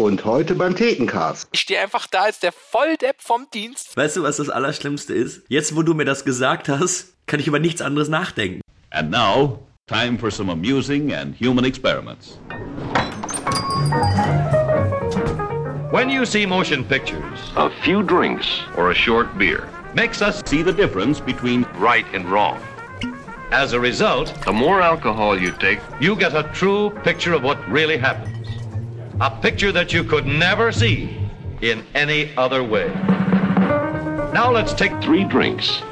Und heute beim Thekencast. Ich stehe einfach da als der Volldepp vom Dienst. Weißt du, was das Allerschlimmste ist? Jetzt, wo du mir das gesagt hast, kann ich über nichts anderes nachdenken. And now, time for some amusing and human experiments. When you see motion pictures, A few drinks or a short beer. makes us See the difference between Right and wrong. as a result, The more alcohol you take, you get a true picture of what really happens. A picture that you could never see in any other way. Now let's take three drinks.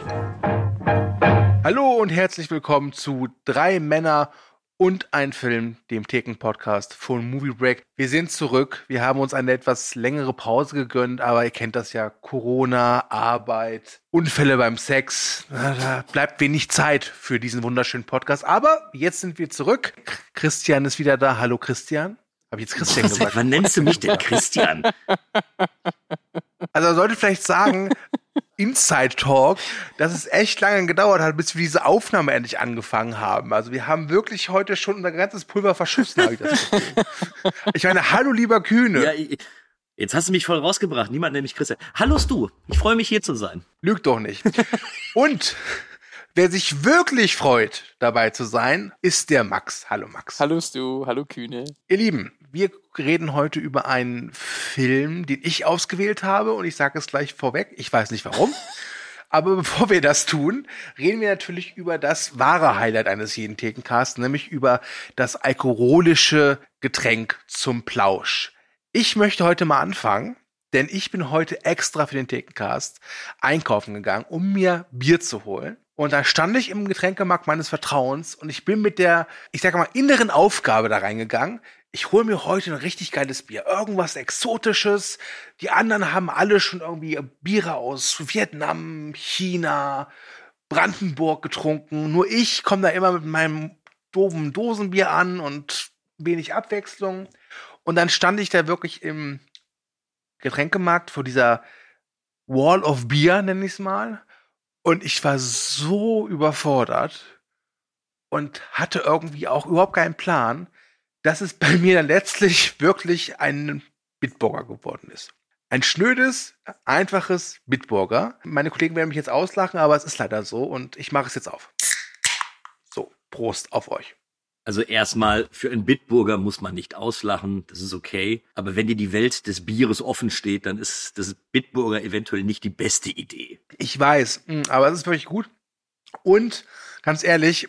Hallo und herzlich willkommen zu Drei Männer und ein Film, dem Theken-Podcast von Movie Break. Wir sind zurück. Wir haben uns eine etwas längere Pause gegönnt, aber ihr kennt das ja. Corona, Arbeit, Unfälle beim Sex. Da bleibt wenig Zeit für diesen wunderschönen Podcast. Aber jetzt sind wir zurück. Christian ist wieder da. Hallo Christian. Habe ich jetzt Christian Was, gesagt? wann nennst du mich denn Christian? Also er sollte vielleicht sagen, Inside Talk, dass es echt lange gedauert hat, bis wir diese Aufnahme endlich angefangen haben. Also wir haben wirklich heute schon unser ganzes Pulver verschossen, habe ich das Gefühl. Ich meine, hallo lieber Kühne. Ja, ich- jetzt hast du mich voll rausgebracht. Niemand nennt mich Christian. Hallo du. Ich freue mich hier zu sein. Lügt doch nicht. Und wer sich wirklich freut, dabei zu sein, ist der Max. Hallo Max. Hallo Stu, hallo Kühne. Ihr Lieben, wir reden heute über einen Film, den ich ausgewählt habe und ich sage es gleich vorweg, ich weiß nicht warum. Aber bevor wir das tun, reden wir natürlich über das wahre Highlight eines jeden Thekencasts, nämlich über das alkoholische Getränk zum Plausch. Ich möchte heute mal anfangen, denn ich bin heute extra für den Thekencast einkaufen gegangen, um mir Bier zu holen. Und da stand ich im Getränkemarkt meines Vertrauens und ich bin mit der, ich sage mal, inneren Aufgabe da reingegangen. Ich hole mir heute ein richtig geiles Bier. Irgendwas Exotisches. Die anderen haben alle schon irgendwie Biere aus Vietnam, China, Brandenburg getrunken. Nur ich komme da immer mit meinem doofen Dosenbier an und wenig Abwechslung. Und dann stand ich da wirklich im Getränkemarkt vor dieser Wall of Beer, nenne ich es mal. Und ich war so überfordert und hatte irgendwie auch überhaupt keinen Plan, dass es bei mir dann letztlich wirklich ein Bitburger geworden ist. Ein schnödes, einfaches Bitburger. Meine Kollegen werden mich jetzt auslachen, aber es ist leider so und ich mache es jetzt auf. So, Prost auf euch. Also erstmal, für einen Bitburger muss man nicht auslachen, das ist okay. Aber wenn dir die Welt des Bieres offen steht, dann ist das Bitburger eventuell nicht die beste Idee. Ich weiß, mh, aber es ist wirklich gut. Und ganz ehrlich,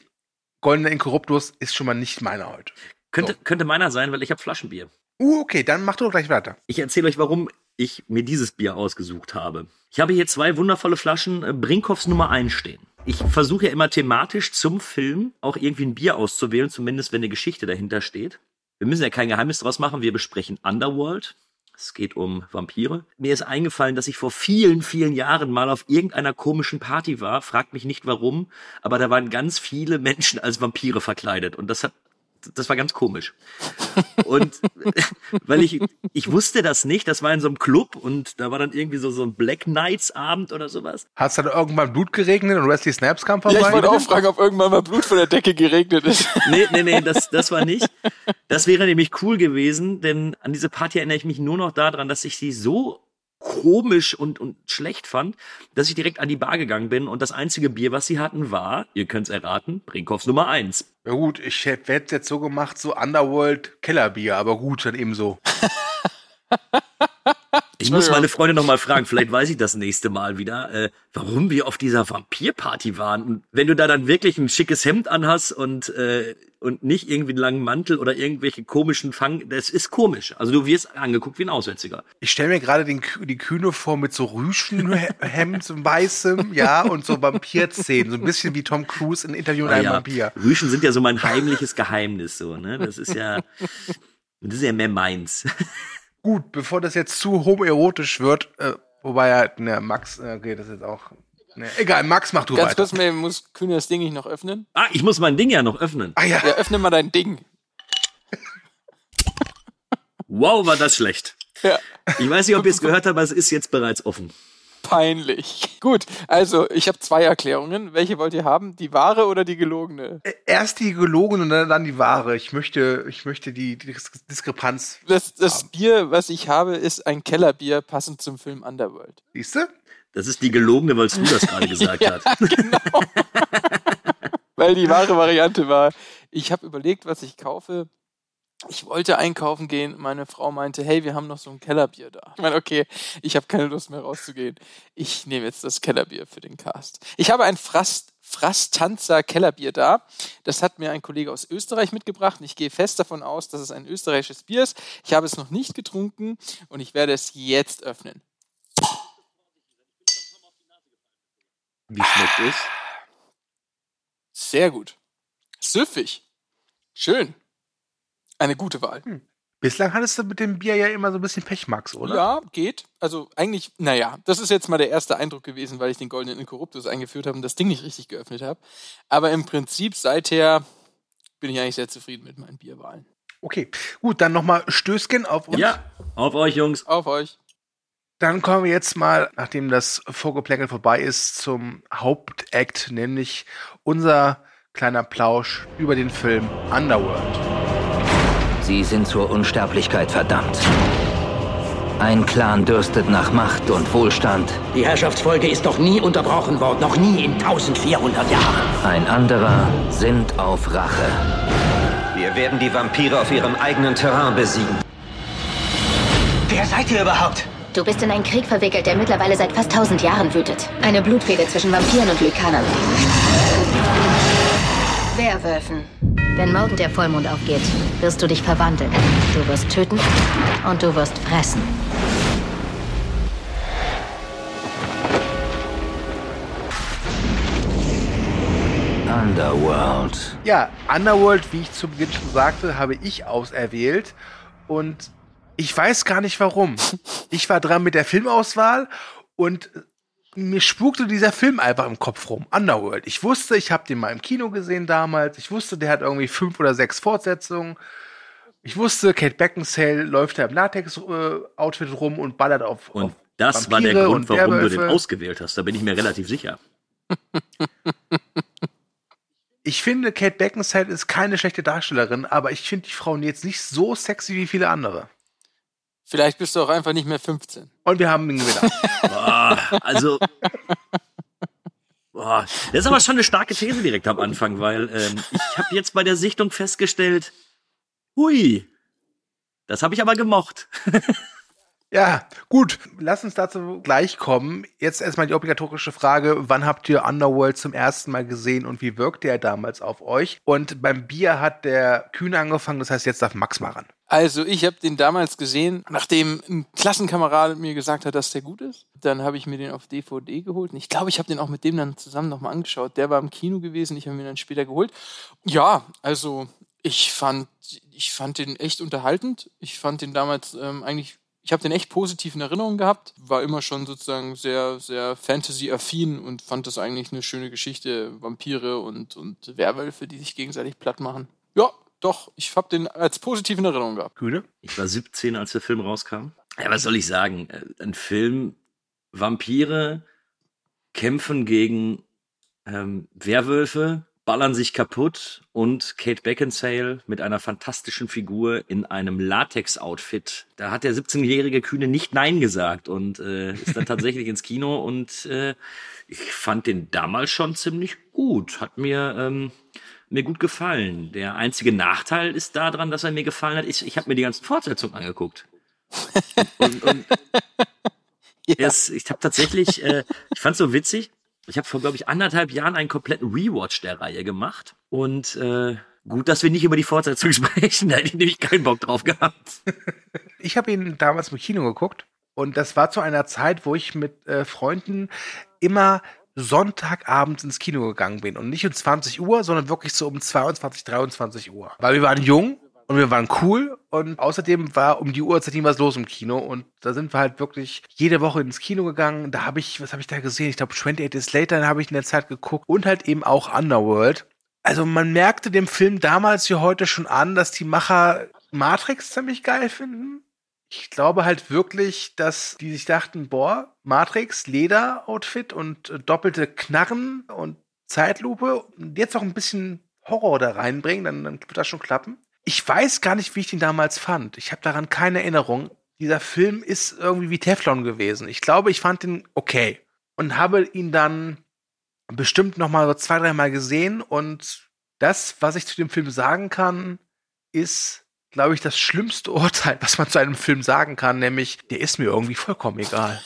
Goldener Inkorruptus ist schon mal nicht meiner heute. Könnte, So. könnte meiner sein, weil ich habe Flaschenbier. Uh, okay, dann mach du doch gleich weiter. Ich erzähle euch, warum ich mir dieses Bier ausgesucht habe. Ich habe hier zwei wundervolle Flaschen äh, Brinkhoffs Nummer 1 stehen. Ich versuche ja immer thematisch zum Film auch irgendwie ein Bier auszuwählen, zumindest wenn eine Geschichte dahinter steht. Wir müssen ja kein Geheimnis draus machen, wir besprechen Underworld. Es geht um Vampire. Mir ist eingefallen, dass ich vor vielen, vielen Jahren mal auf irgendeiner komischen Party war. Fragt mich nicht warum, aber da waren ganz viele Menschen als Vampire verkleidet und das hat das war ganz komisch. Und weil ich, ich wusste das nicht, das war in so einem Club und da war dann irgendwie so, so ein Black Knights Abend oder sowas. Hat's dann irgendwann Blut geregnet und Wesley Snipes kam Ja, vorbei? ich wollte auch fragen, ob irgendwann mal Blut von der Decke geregnet ist. Nee, nee, nee, das, das war nicht. Das wäre nämlich cool gewesen, denn an diese Party erinnere ich mich nur noch daran, dass ich sie so komisch und, und schlecht fand, dass ich direkt an die Bar gegangen bin und das einzige Bier, was sie hatten, war, ihr könnt's erraten, Brinkhoffs Nummer 1. Ja gut, ich hätte es jetzt so gemacht, so Underworld Kellerbier, aber gut, dann eben so. Ich muss meine Freunde noch mal fragen, vielleicht weiß ich das nächste Mal wieder, äh, warum wir auf dieser Vampirparty waren. Und wenn du da dann wirklich ein schickes Hemd anhast und äh, und nicht irgendwie einen langen Mantel oder irgendwelche komischen Fang, das ist komisch. Also du wirst angeguckt wie ein Aussätziger. Ich stelle mir gerade die Kühne vor mit so Rüschenhemd, weißem, ja, und so Vampirzähnen, so ein bisschen wie Tom Cruise in Interview mit Ah einem ja, Vampir. Rüschen sind ja so mein heimliches Geheimnis, so ne. Das ist ja, das ist ja mehr meins. Gut, bevor das jetzt zu homoerotisch wird, äh, wobei ja, ne, Max, äh, okay, das ist jetzt auch, ne, egal, Max, mach du Ganz weiter. kurz, mir muss Kühne das Ding nicht noch öffnen. Ah, ich muss mein Ding ja noch öffnen. Ah ja, Ja, öffne mal dein Ding. Wow, war das schlecht. Ja. Ich weiß nicht, ob ihr es gehört habt, aber es ist jetzt bereits offen. Peinlich. Gut, also ich habe zwei Erklärungen. Welche wollt ihr haben? Die wahre oder die gelogene? Äh, Erst die gelogene und dann, die wahre. Ich möchte, ich möchte die, die Dis- Diskrepanz. Das, das Bier, was ich habe, ist ein Kellerbier, passend zum Film Underworld. Siehst du? Das ist die gelogene, weil du das gerade gesagt hast. Weil die wahre Variante war, ich habe überlegt, was ich kaufe. Ich wollte einkaufen gehen. Meine Frau meinte, hey, wir haben noch so ein Kellerbier da. Ich meine, okay, ich habe keine Lust mehr rauszugehen. Ich nehme jetzt das Kellerbier für den Cast. Ich habe ein Frast, Frastanzer Kellerbier da. Das hat mir ein Kollege aus Österreich mitgebracht. Und ich gehe fest davon aus, dass es ein österreichisches Bier ist. Ich habe es noch nicht getrunken und ich werde es jetzt öffnen. Wie schmeckt es? Sehr gut. Süffig. Schön. Eine gute Wahl. Bislang hattest du mit dem Bier ja immer so ein bisschen Pech, Max, oder? Ja, geht. Also eigentlich, naja, das ist jetzt mal der erste Eindruck gewesen, weil ich den goldenen Inkorruptus eingeführt habe und das Ding nicht richtig geöffnet habe. Aber im Prinzip seither bin ich eigentlich sehr zufrieden mit meinen Bierwahlen. Okay, gut, dann nochmal Stößchen auf uns. Ja, auf euch, Jungs. Auf euch. Dann kommen wir jetzt mal, nachdem das Vorgeplänkel vorbei ist, zum Hauptakt, nämlich unser kleiner Plausch über den Film Underworld. Sie sind zur Unsterblichkeit verdammt. Ein Clan dürstet nach Macht und Wohlstand. Die Herrschaftsfolge ist noch nie unterbrochen worden, noch nie in 1400 Jahren. Ein anderer sinnt auf Rache. Wir werden die Vampire auf ihrem eigenen Terrain besiegen. Wer seid ihr überhaupt? Du bist in einen Krieg verwickelt, der mittlerweile seit fast tausend Jahren wütet. Eine Blutfehde zwischen Vampiren und Lykanern. Werwölfen. Wenn morgen der Vollmond aufgeht, wirst du dich verwandeln. Du wirst töten und du wirst fressen. Underworld. Ja, Underworld, wie ich zu Beginn schon sagte, habe ich auserwählt und ich weiß gar nicht warum. Ich war dran mit der Filmauswahl und mir spukte dieser Film einfach im Kopf rum. Underworld. Ich wusste, ich habe den mal im Kino gesehen damals. Ich wusste, der hat irgendwie fünf oder sechs Fortsetzungen. Ich wusste, Kate Beckinsale läuft da im Latex-Outfit rum und ballert auf. Und auf das war der Vampire Grund, und warum du den Werwölfe. ausgewählt hast. Da bin ich mir relativ sicher. Ich finde, Kate Beckinsale ist keine schlechte Darstellerin, aber ich finde die Frau jetzt nicht so sexy wie viele andere. Vielleicht bist du auch einfach nicht mehr 15. Und wir haben ihn wieder. Boah, also. Boah, das ist aber schon eine starke These direkt am Anfang, weil ähm, ich habe jetzt bei der Sichtung festgestellt, hui, das habe ich aber gemocht. ja, gut. Lass uns dazu gleich kommen. Jetzt erstmal die obligatorische Frage, wann habt ihr Underworld zum ersten Mal gesehen und wie wirkte er damals auf euch? Und beim Bier hat der Kühne angefangen, das heißt, jetzt darf Max mal ran. Also ich habe den damals gesehen, nachdem ein Klassenkamerad mir gesagt hat, dass der gut ist. Dann habe ich mir den auf DVD geholt. Und ich glaube, ich habe den auch mit dem dann zusammen nochmal angeschaut. Der war im Kino gewesen, ich habe mir dann später geholt. Ja, also ich fand, ich fand den echt unterhaltend. Ich fand den damals ähm, eigentlich, ich habe den echt positiv in Erinnerung gehabt. War immer schon sozusagen sehr, sehr Fantasy-affin und fand das eigentlich eine schöne Geschichte. Vampire und, und Werwölfe, die sich gegenseitig platt machen. Ja, doch, ich habe den als positiv in Erinnerung gehabt. Kühne? Ich war 17, als der Film rauskam. Ja, was soll ich sagen? Äh, Ein Film, Vampire kämpfen gegen ähm, Werwölfe, ballern sich kaputt und Kate Beckinsale mit einer fantastischen Figur in einem Latex-Outfit. Da hat der 17-jährige Kühne nicht Nein gesagt und äh, ist dann tatsächlich ins Kino und äh, ich fand den damals schon ziemlich gut. Hat mir ähm, mir gut gefallen. Der einzige Nachteil ist daran, dass er mir gefallen hat, ist, ich habe mir die ganzen Fortsetzungen angeguckt. und, und es, ich habe tatsächlich, äh, ich fand so witzig. Ich habe vor, glaube ich, anderthalb Jahren einen kompletten Rewatch der Reihe gemacht. Und äh, gut, dass wir nicht über die Fortsetzung sprechen. Da hätte ich nämlich keinen Bock drauf gehabt. Ich habe ihn damals im Kino geguckt und das war zu einer Zeit, wo ich mit äh, Freunden immer Sonntagabends ins Kino gegangen bin und nicht um 20 Uhr, sondern wirklich so um 22, 23 Uhr. Weil wir waren jung und wir waren cool und außerdem war um die Uhrzeit nie was los im Kino und da sind wir halt wirklich jede Woche ins Kino gegangen. Da habe ich, was habe ich da gesehen? Ich glaube 28 Days Later habe ich in der Zeit geguckt und halt eben auch Underworld. Also man merkte dem Film damals wie heute schon an, dass die Macher Matrix ziemlich geil finden. Ich glaube halt wirklich, dass die sich dachten, boah, Matrix, Leder-Outfit und äh, doppelte Knarren und Zeitlupe und jetzt auch ein bisschen Horror da reinbringen, dann, dann wird das schon klappen. Ich weiß gar nicht, wie ich den damals fand. Ich habe daran keine Erinnerung. Dieser Film ist irgendwie wie Teflon gewesen. Ich glaube, ich fand den okay und habe ihn dann bestimmt noch mal so zwei, dreimal gesehen und das, was ich zu dem Film sagen kann, ist, glaube ich, das schlimmste Urteil, was man zu einem Film sagen kann, nämlich, der ist mir irgendwie vollkommen egal.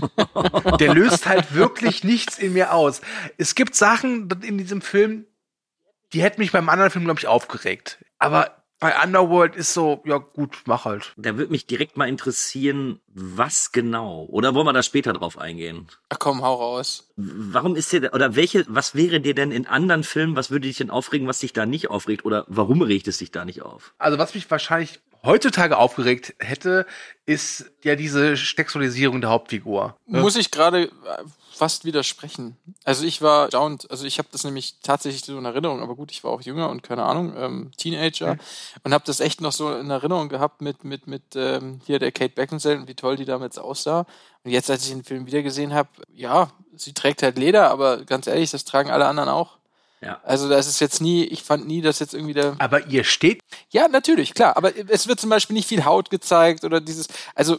der löst halt wirklich nichts in mir aus. Es gibt Sachen in diesem Film, die hätten mich beim anderen Film, glaube ich, aufgeregt. Aber bei Underworld ist so, ja gut, mach halt. Da würde mich direkt mal interessieren, was genau? Oder wollen wir da später drauf eingehen? Ach komm, hau raus. Warum ist dir, oder welche, was wäre dir denn in anderen Filmen, was würde dich denn aufregen, was dich da nicht aufregt? Oder warum regt es dich da nicht auf? Also was mich wahrscheinlich heutzutage aufgeregt hätte, ist ja diese Sexualisierung der Hauptfigur. Muss ich gerade fast widersprechen. Also ich war down, also ich habe das nämlich tatsächlich so in Erinnerung, aber gut, ich war auch jünger und keine Ahnung, ähm, Teenager mhm. und habe das echt noch so in Erinnerung gehabt mit mit mit ähm, hier der Kate Beckinsale und wie toll die damals aussah. Und jetzt, als ich den Film wieder gesehen habe, ja, sie trägt halt Leder, aber ganz ehrlich, das tragen alle anderen auch. Ja. Also das ist jetzt nie, ich fand nie, dass jetzt irgendwie der. Aber ihr steht. Ja, natürlich, klar. Aber es wird zum Beispiel nicht viel Haut gezeigt oder dieses. Also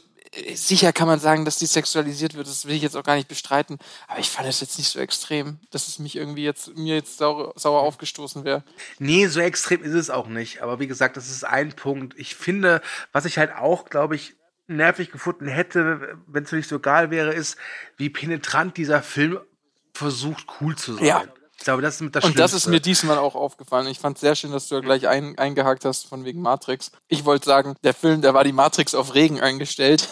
sicher kann man sagen, dass die sexualisiert wird, das will ich jetzt auch gar nicht bestreiten, aber ich fand es jetzt nicht so extrem, dass es mich irgendwie jetzt, mir jetzt sauer, sauer aufgestoßen wäre. Nee, so extrem ist es auch nicht, aber wie gesagt, das ist ein Punkt. Ich finde, was ich halt auch, glaube ich, nervig gefunden hätte, wenn es nicht so egal wäre, ist, wie penetrant dieser Film versucht, cool zu sein. Ja. Ich glaube, das ist mit das Und das ist mir diesmal auch aufgefallen. Ich fand es sehr schön, dass du ja gleich ein, eingehakt hast von wegen Matrix. Ich wollte sagen, der Film, der war die Matrix auf Regen eingestellt.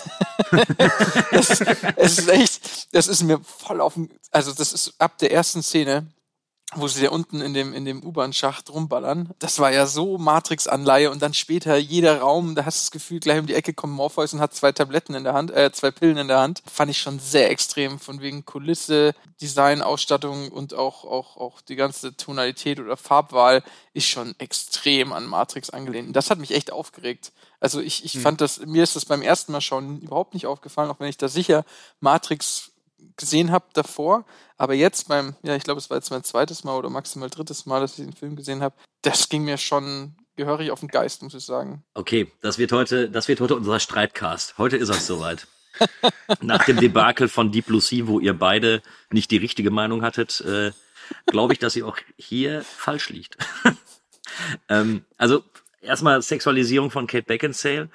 das, es ist echt, das ist mir voll auf dem, also das ist ab der ersten Szene, wo sie da unten in dem, in dem U-Bahn-Schacht rumballern. Das war ja so Matrix-Anleihe und dann später jeder Raum, da hast du das Gefühl, gleich um die Ecke kommt Morpheus und hat zwei Tabletten in der Hand, äh, zwei Pillen in der Hand. Fand ich schon sehr extrem, von wegen Kulisse, Design, Ausstattung und auch, auch, auch die ganze Tonalität oder Farbwahl ist schon extrem an Matrix angelehnt. Und das hat mich echt aufgeregt. Also ich, ich hm. fand das, mir ist das beim ersten Mal schauen überhaupt nicht aufgefallen, auch wenn ich da sicher Matrix gesehen habe davor, aber jetzt beim, ja, ich glaube, es war jetzt mein zweites Mal oder maximal drittes Mal, dass ich den Film gesehen habe, das ging mir schon gehörig auf den Geist, muss ich sagen. Okay, das wird heute, das wird heute unser Streitcast. Heute ist es soweit. Nach dem Debakel von Deep Sea, wo ihr beide nicht die richtige Meinung hattet, äh, glaube ich, dass ihr auch hier falsch liegt. ähm, also erstmal Sexualisierung von Kate Beckinsale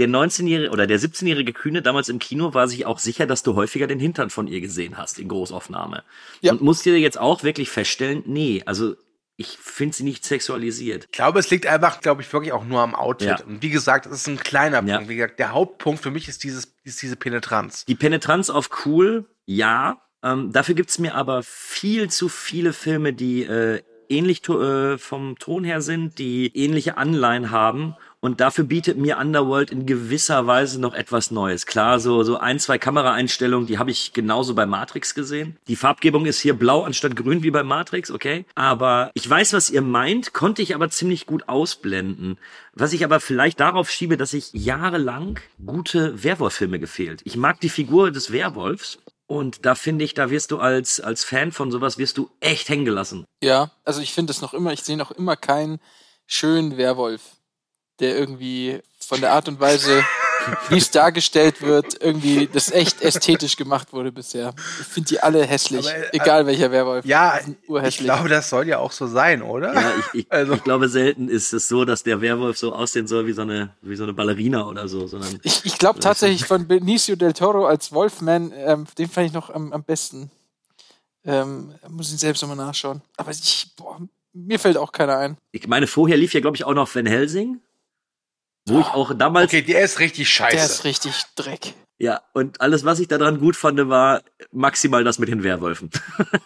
der 19-jährige oder der 17-jährige Kühne damals im Kino war sich auch sicher, dass du häufiger den Hintern von ihr gesehen hast in Großaufnahme. Ja. Und musst dir jetzt auch wirklich feststellen, nee, also ich finde sie nicht sexualisiert. Ich glaube, es liegt einfach, glaube ich, wirklich auch nur am Outfit. Ja. Und wie gesagt, das ist ein kleiner ja. Punkt. Wie gesagt, der Hauptpunkt für mich ist dieses, ist diese Penetranz. Die Penetranz auf cool, ja. Ähm, dafür gibt's mir aber viel zu viele Filme, die äh, ähnlich äh, vom Ton her sind, die ähnliche Anleihen haben und dafür bietet mir Underworld in gewisser Weise noch etwas Neues. Klar, so, so ein, zwei Kameraeinstellungen, die habe ich genauso bei Matrix gesehen. Die Farbgebung ist hier blau anstatt grün wie bei Matrix, okay? Aber ich weiß, was ihr meint, konnte ich aber ziemlich gut ausblenden. Was ich aber vielleicht darauf schiebe, dass ich jahrelang gute Werwolf-Filme gefehlt. Ich mag die Figur des Werwolfs, und da finde ich, da wirst du als, als Fan von sowas, wirst du echt hängen gelassen. Ja, also ich finde es noch immer, ich sehe noch immer keinen schönen Werwolf der irgendwie von der Art und Weise, wie es dargestellt wird, irgendwie das echt ästhetisch gemacht wurde bisher. Ich finde die alle hässlich, Aber, äh, egal welcher Werwolf. Ja, ich glaube, das soll ja auch so sein, oder? Ja, ich, ich, also. ich glaube, selten ist es so, dass der Werwolf so aussehen soll wie so eine, wie so eine Ballerina oder so. Sondern ich ich glaube tatsächlich von Benicio del Toro als Wolfman, ähm, den fand ich noch am, am besten. Ähm, muss ich selbst nochmal nachschauen. Aber ich, boah, mir fällt auch keiner ein. Ich meine, vorher lief ja, glaube ich, auch noch Van Helsing. Wo ich auch damals. Okay, der ist richtig scheiße. Der ist richtig Dreck. Ja, und alles, was ich daran gut fand, war maximal das mit den Werwölfen.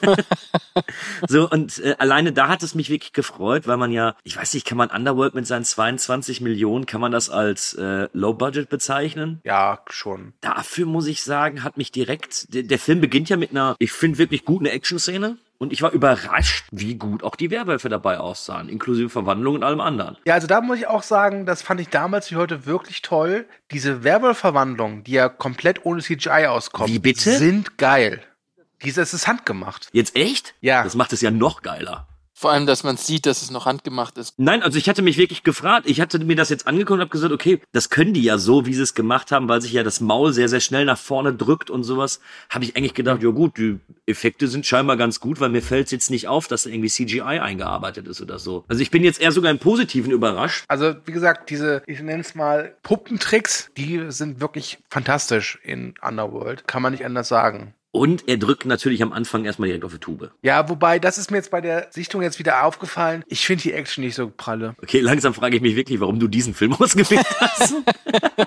so, und äh, alleine da hat es mich wirklich gefreut, weil man ja, ich weiß nicht, kann man Underworld mit seinen 22 Millionen, kann man das als äh, Low Budget bezeichnen? Ja, schon. Dafür muss ich sagen, hat mich direkt, der, der Film beginnt ja mit einer, ich finde wirklich guten Action-Szene und ich war überrascht, wie gut auch die Werwölfe dabei aussahen, inklusive Verwandlung und allem anderen. Ja, also da muss ich auch sagen, das fand ich damals wie heute wirklich toll. Diese Werwolf-Verwandlungen, die ja komplett ohne CGI auskommen, Wie bitte? sind geil. Dieses ist handgemacht. Jetzt echt? Ja. Das macht es ja noch geiler. Vor allem, dass man sieht, dass es noch handgemacht ist. Nein, also ich hatte mich wirklich gefragt. Ich hatte mir das jetzt angeguckt und habe gesagt, okay, das können die ja so, wie sie es gemacht haben, weil sich ja das Maul sehr, sehr schnell nach vorne drückt und sowas. Habe ich eigentlich gedacht, ja gut, die Effekte sind scheinbar ganz gut, weil mir fällt jetzt nicht auf, dass da irgendwie CGI eingearbeitet ist oder so. Also ich bin jetzt eher sogar im Positiven überrascht. Also, wie gesagt, diese, ich nenne es mal Puppentricks, die sind wirklich fantastisch in Underworld. Kann man nicht anders sagen. Und er drückt natürlich am Anfang erstmal direkt auf die Tube. Ja, wobei, das ist mir jetzt bei der Sichtung jetzt wieder aufgefallen. Ich finde die Action nicht so pralle. Okay, langsam frage ich mich wirklich, warum du diesen Film ausgewählt hast.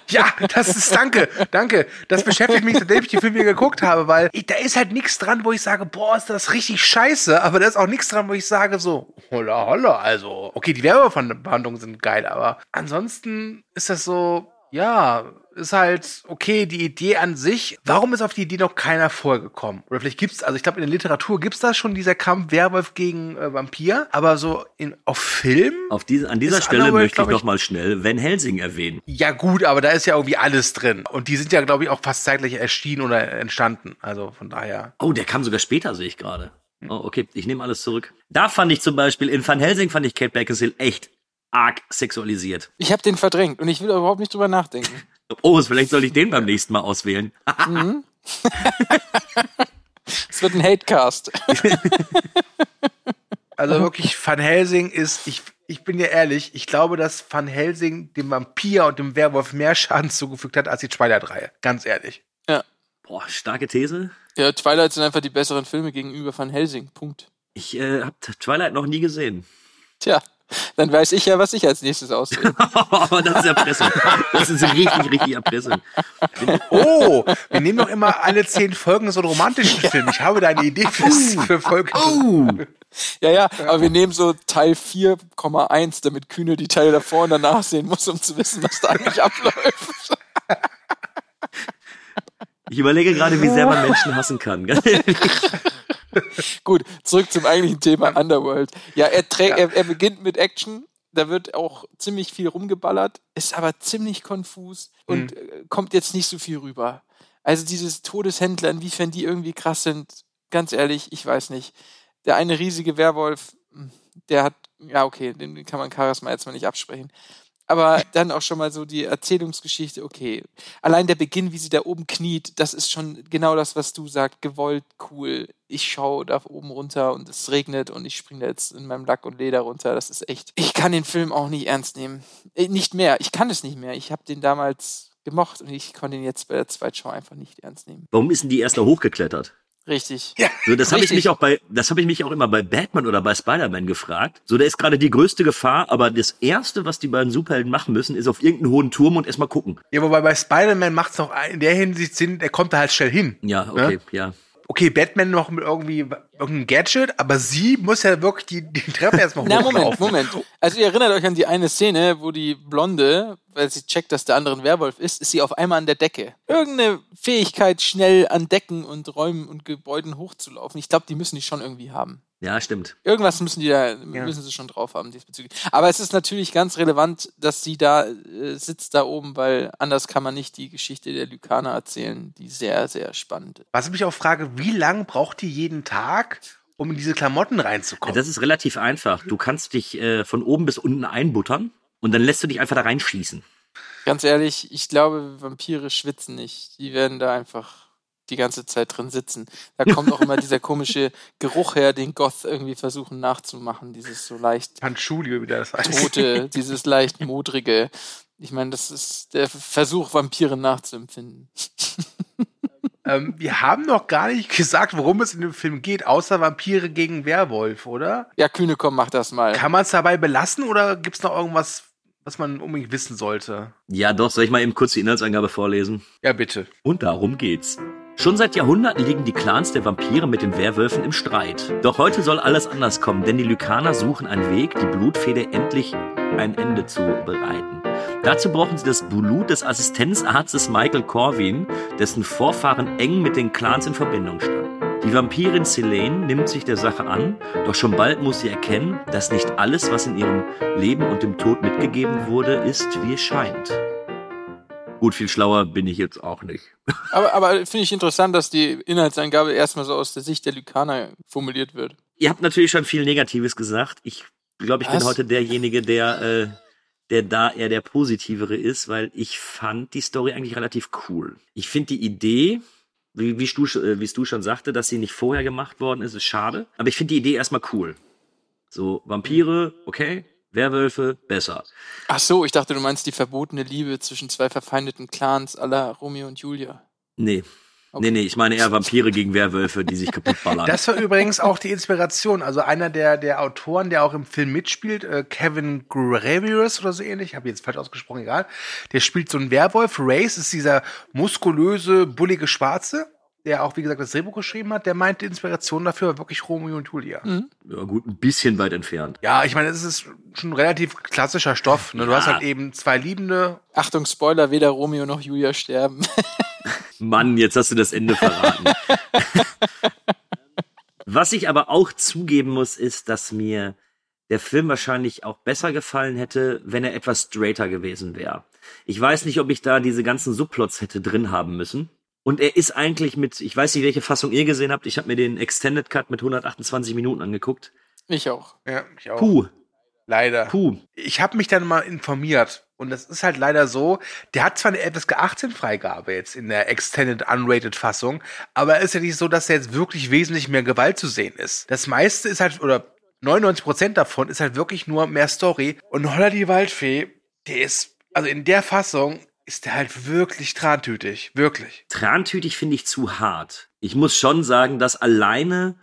Ja, das ist, danke, danke. Das beschäftigt mich, seitdem ich die Filme geguckt habe, weil ich, da ist halt nichts dran, wo ich sage, boah, ist das richtig scheiße, aber da ist auch nichts dran, wo ich sage so, holla, holla, also, okay, die Werbeverhandlungen sind geil, aber ansonsten ist das so, ja, ist halt, okay, die Idee an sich, warum ist auf die Idee noch keiner vorgekommen? Oder vielleicht gibt's, also ich glaube, in der Literatur gibt's da schon dieser Kampf Werwolf gegen äh, Vampir, aber so in, auf Film? Auf diese, an dieser Stelle Underworld, möchte ich ich- noch mal schnell Van Helsing erwähnen. Ja gut, aber da ist ja irgendwie alles drin. Und die sind ja, glaube ich, auch fast zeitgleich erschienen oder entstanden. Also von daher. Oh, der kam sogar später, sehe ich gerade. Oh, okay, ich nehme alles zurück. Da fand ich zum Beispiel, in Van Helsing fand ich Kate Beckinsale echt arg sexualisiert. Ich habe den verdrängt und ich will überhaupt nicht drüber nachdenken. Oh, vielleicht soll ich den beim nächsten Mal auswählen. Es wird ein Hatecast. Also wirklich, Van Helsing ist, ich, ich bin ja ehrlich, ich glaube, dass Van Helsing dem Vampir und dem Werwolf mehr Schaden zugefügt hat als die Twilight-Reihe. Ganz ehrlich. Ja. Boah, starke These. Ja, Twilight sind einfach die besseren Filme gegenüber Van Helsing. Punkt. Ich äh, habe Twilight noch nie gesehen. Tja, dann weiß ich ja, was ich als nächstes auswähle. Aber das ist Erpressung. Das ist richtig, richtig Erpressung. Oh, wir nehmen doch immer alle zehn Folgen so einen romantischen Film. Ich habe da eine Idee für, für Folge. Oh, Ja, ja, aber wir nehmen so Teil 4,1, damit Kühne die Teile davor und danach sehen muss, um zu wissen, was da eigentlich abläuft. ich überlege gerade, wie sehr man Menschen hassen kann. Gut, zurück zum eigentlichen Thema Underworld. Ja, er, trä- Er, er beginnt mit Action. Da wird auch ziemlich viel rumgeballert, ist aber ziemlich konfus und äh, kommt jetzt nicht so viel rüber. Also dieses Todeshändler, inwiefern die irgendwie krass sind, ganz ehrlich, ich weiß nicht. Der eine riesige Werwolf, hm, der hat, ja okay, den kann man Charisma jetzt mal nicht absprechen. Aber dann auch schon mal so die Erzählungsgeschichte, okay. Allein der Beginn, wie sie da oben kniet, das ist schon genau das, was du sagst. Gewollt, cool. Ich schaue da oben runter und es regnet und ich springe da jetzt in meinem Lack und Leder runter. Das ist echt. Ich kann den Film auch nicht ernst nehmen. Äh, Nicht mehr. Ich kann es nicht mehr. Ich habe den damals gemocht und ich konnte ihn jetzt bei der Zweitschau einfach nicht ernst nehmen. Warum ist denn die erst hochgeklettert? Richtig. So, das habe ich mich auch bei, das habe ich mich auch immer bei Batman oder bei Spider-Man gefragt. So, da ist gerade die größte Gefahr, aber das erste, was die beiden Superhelden machen müssen, ist auf irgendeinen hohen Turm und erstmal gucken. Ja, wobei bei Spider-Man macht es noch in der Hinsicht Sinn, der kommt da halt schnell hin. Ja, okay, ja. Okay, Batman noch mit irgendwie irgendeinem Gadget, aber sie muss ja wirklich die, die Treppe erstmal Na, hochlaufen. Moment, Moment. Also ihr erinnert euch an die eine Szene, wo die Blonde, weil sie checkt, dass der andere ein Werwolf ist, ist sie auf einmal an der Decke. Irgendeine Fähigkeit, schnell an Decken und Räumen und Gebäuden hochzulaufen. Ich glaube, die müssen die schon irgendwie haben. Ja, stimmt. Irgendwas müssen die da, müssen sie schon drauf haben diesbezüglich. Aber es ist natürlich ganz relevant, dass sie da äh, sitzt da oben, weil anders kann man nicht die Geschichte der Lykaner erzählen, die sehr, sehr spannend ist. Was ich mich auch frage, wie lange braucht die jeden Tag, um in diese Klamotten reinzukommen? Das ist relativ einfach. Du kannst dich äh, von oben bis unten einbuttern und dann lässt du dich einfach da reinschießen. Ganz ehrlich, ich glaube, Vampire schwitzen nicht. Die werden da einfach die ganze Zeit drin sitzen. Da kommt auch immer dieser komische Geruch her, den Goth irgendwie versuchen nachzumachen. Dieses so leicht Panchulio, wie das heißt. tote, dieses leicht modrige. Ich meine, das ist der Versuch, Vampire nachzuempfinden. ähm, wir haben noch gar nicht gesagt, worum es in dem Film geht, außer Vampire gegen Werwolf, oder? Ja, Kühne, komm, mach das mal. Kann man es dabei belassen oder gibt es noch irgendwas, was man unbedingt wissen sollte? Ja, doch, soll ich mal eben kurz die Inhaltsangabe vorlesen? Ja, bitte. Und darum geht's. Schon seit Jahrhunderten liegen die Clans der Vampire mit den Werwölfen im Streit. Doch heute soll alles anders kommen, denn die Lykaner suchen einen Weg, die Blutfehde endlich ein Ende zu bereiten. Dazu brauchen sie das Blut des Assistenzarztes Michael Corwin, dessen Vorfahren eng mit den Clans in Verbindung standen. Die Vampirin Selene nimmt sich der Sache an, doch schon bald muss sie erkennen, dass nicht alles, was in ihrem Leben und dem Tod mitgegeben wurde, ist, wie es scheint. Gut, viel schlauer bin ich jetzt auch nicht. Aber, aber finde ich interessant, dass die Inhaltsangabe erstmal so aus der Sicht der Lykaner formuliert wird. Ihr habt natürlich schon viel Negatives gesagt. Ich glaube, ich bin Was? heute derjenige, der, äh, der da eher der Positivere ist, weil ich fand die Story eigentlich relativ cool. Ich finde die Idee, wie, wie du, äh, wie du schon sagte, dass sie nicht vorher gemacht worden ist, ist schade. Aber ich finde die Idee erstmal cool. So, Vampire, okay. Werwölfe, besser. Ach so, ich dachte, du meinst die verbotene Liebe zwischen zwei verfeindeten Clans aller Romeo und Julia. Nee. Nee, nee, ich meine eher Vampire gegen Werwölfe, die sich kaputt ballern. Das war übrigens auch die Inspiration. Also einer der, der Autoren, der auch im Film mitspielt, äh, Kevin Gravius oder so ähnlich, habe jetzt falsch ausgesprochen, egal. Der spielt so einen Werwolf. Race ist dieser muskulöse, bullige Schwarze, der auch, wie gesagt, das Drehbuch geschrieben hat. Der meinte, die Inspiration dafür war wirklich Romeo und Julia. ja, gut, ein bisschen weit entfernt. Ja, ich meine, es ist schon relativ klassischer Stoff. Ne? Du Ja. hast halt eben zwei Liebende. Achtung, Spoiler, weder Romeo noch Julia sterben. Mann, jetzt hast du das Ende verraten. Was ich aber auch zugeben muss, ist, dass mir der Film wahrscheinlich auch besser gefallen hätte, wenn er etwas straighter gewesen wäre. Ich weiß nicht, ob ich da diese ganzen Subplots hätte drin haben müssen. Und er ist eigentlich mit, ich weiß nicht, welche Fassung ihr gesehen habt. Ich habe mir den Extended Cut mit 128 Minuten angeguckt. Ich auch. Ja, ich auch. Puh, Leider. puh. Ich habe mich dann mal informiert. Und das ist halt leider so, der hat zwar eine FSK 18 Freigabe jetzt in der Extended Unrated Fassung, aber es ist ja nicht so, dass da jetzt wirklich wesentlich mehr Gewalt zu sehen ist. Das meiste ist halt, oder 99% davon ist halt wirklich nur mehr Story. Und Holla die Waldfee, der ist, also in der Fassung ist der halt wirklich trantütig. Wirklich. Trantütig finde ich zu hart. Ich muss schon sagen, dass alleine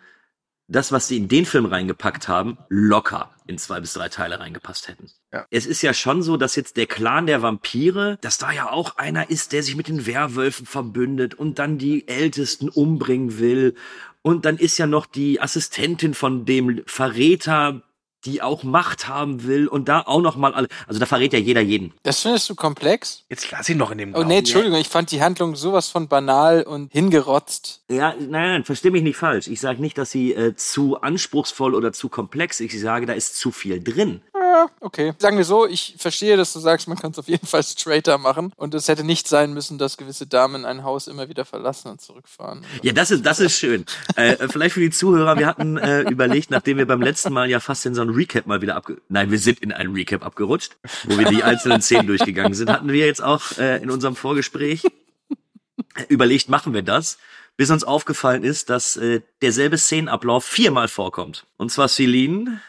das, was sie in den Film reingepackt haben, locker in zwei bis drei Teile reingepasst hätten. Ja. Es ist ja schon so, dass jetzt der Clan der Vampire, dass da ja auch einer ist, der sich mit den Werwölfen verbündet und dann die Ältesten umbringen will. Und dann ist ja noch die Assistentin von dem Verräter, die auch Macht haben will und da auch noch mal alle. Also da verrät ja jeder jeden. Das findest du komplex? Jetzt lass ihn noch in dem Oh Glauben. nee, Entschuldigung, ich fand die Handlung sowas von banal und hingerotzt. Ja, nein, nein, versteh mich nicht falsch. Ich sage nicht, dass sie äh, zu anspruchsvoll oder zu komplex ist. Ich sage, da ist zu viel drin. Okay. Sagen wir so, ich verstehe, dass du sagst, man kann es auf jeden Fall straighter machen. Und es hätte nicht sein müssen, dass gewisse Damen ein Haus immer wieder verlassen und zurückfahren. Ja, das ist, das ist schön. äh, vielleicht für die Zuhörer, wir hatten äh, überlegt, nachdem wir beim letzten Mal ja fast in so ein Recap mal wieder abge... Nein, wir sind in einen Recap abgerutscht, wo wir die einzelnen Szenen durchgegangen sind, hatten wir jetzt auch äh, in unserem Vorgespräch überlegt, machen wir das, bis uns aufgefallen ist, dass äh, derselbe Szenenablauf viermal vorkommt. Und zwar Celine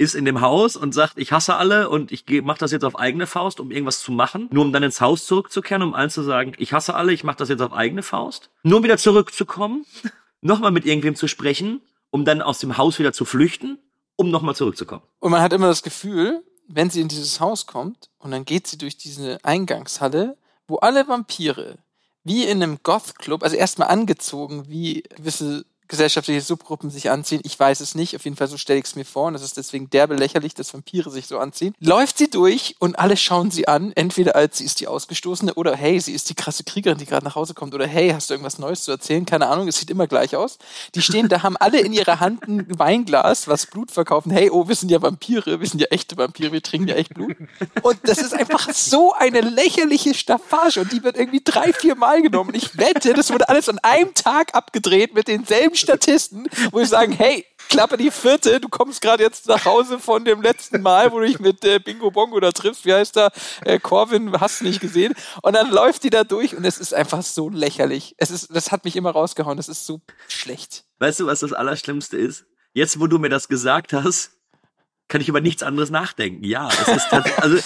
ist in dem Haus und sagt, ich hasse alle und ich mach das jetzt auf eigene Faust, um irgendwas zu machen, nur um dann ins Haus zurückzukehren, um allen zu sagen, ich hasse alle, ich mach das jetzt auf eigene Faust, nur um wieder zurückzukommen, nochmal mit irgendwem zu sprechen, um dann aus dem Haus wieder zu flüchten, um nochmal zurückzukommen. Und man hat immer das Gefühl, wenn sie in dieses Haus kommt und dann geht sie durch diese Eingangshalle, wo alle Vampire wie in einem Goth-Club, also erstmal angezogen, wie gewisse gesellschaftliche Subgruppen sich anziehen. Ich weiß es nicht. Auf jeden Fall so stelle ich es mir vor. Und das ist deswegen derbe lächerlich, dass Vampire sich so anziehen. Läuft sie durch und alle schauen sie an. Entweder als sie ist die Ausgestoßene oder hey, sie ist die krasse Kriegerin, die gerade nach Hause kommt. Oder hey, hast du irgendwas Neues zu erzählen? Keine Ahnung, es sieht immer gleich aus. Die stehen da, haben alle in ihrer Hand ein Weinglas, was Blut verkaufen. Hey, oh, wir sind ja Vampire, wir sind ja echte Vampire, wir trinken ja echt Blut. Und das ist einfach so eine lächerliche Staffage und die wird irgendwie drei, vier Mal genommen. Ich wette, das wurde alles an einem Tag abgedreht mit denselben Statisten, wo ich sagen, hey, Klappe die vierte, du kommst gerade jetzt nach Hause von dem letzten Mal, wo du dich mit äh, Bingo Bongo da triffst, wie heißt da, äh, Corvin, hast du nicht gesehen, und dann läuft die da durch und es ist einfach so lächerlich. Es ist, das hat mich immer rausgehauen, das ist so schlecht. Weißt du, was das Allerschlimmste ist? Jetzt, wo du mir das gesagt hast, kann ich über nichts anderes nachdenken. Ja, es ist also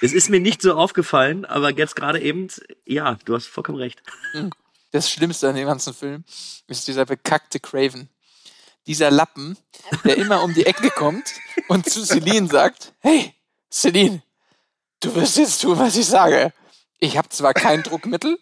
es ist mir nicht so aufgefallen, aber jetzt gerade eben, ja, du hast vollkommen recht. Das Schlimmste an dem ganzen Film ist dieser bekackte Craven. Dieser Lappen, der immer um die Ecke kommt und zu Celine sagt, hey, Celine, du wirst jetzt tun, was ich sage. Ich habe zwar kein Druckmittel,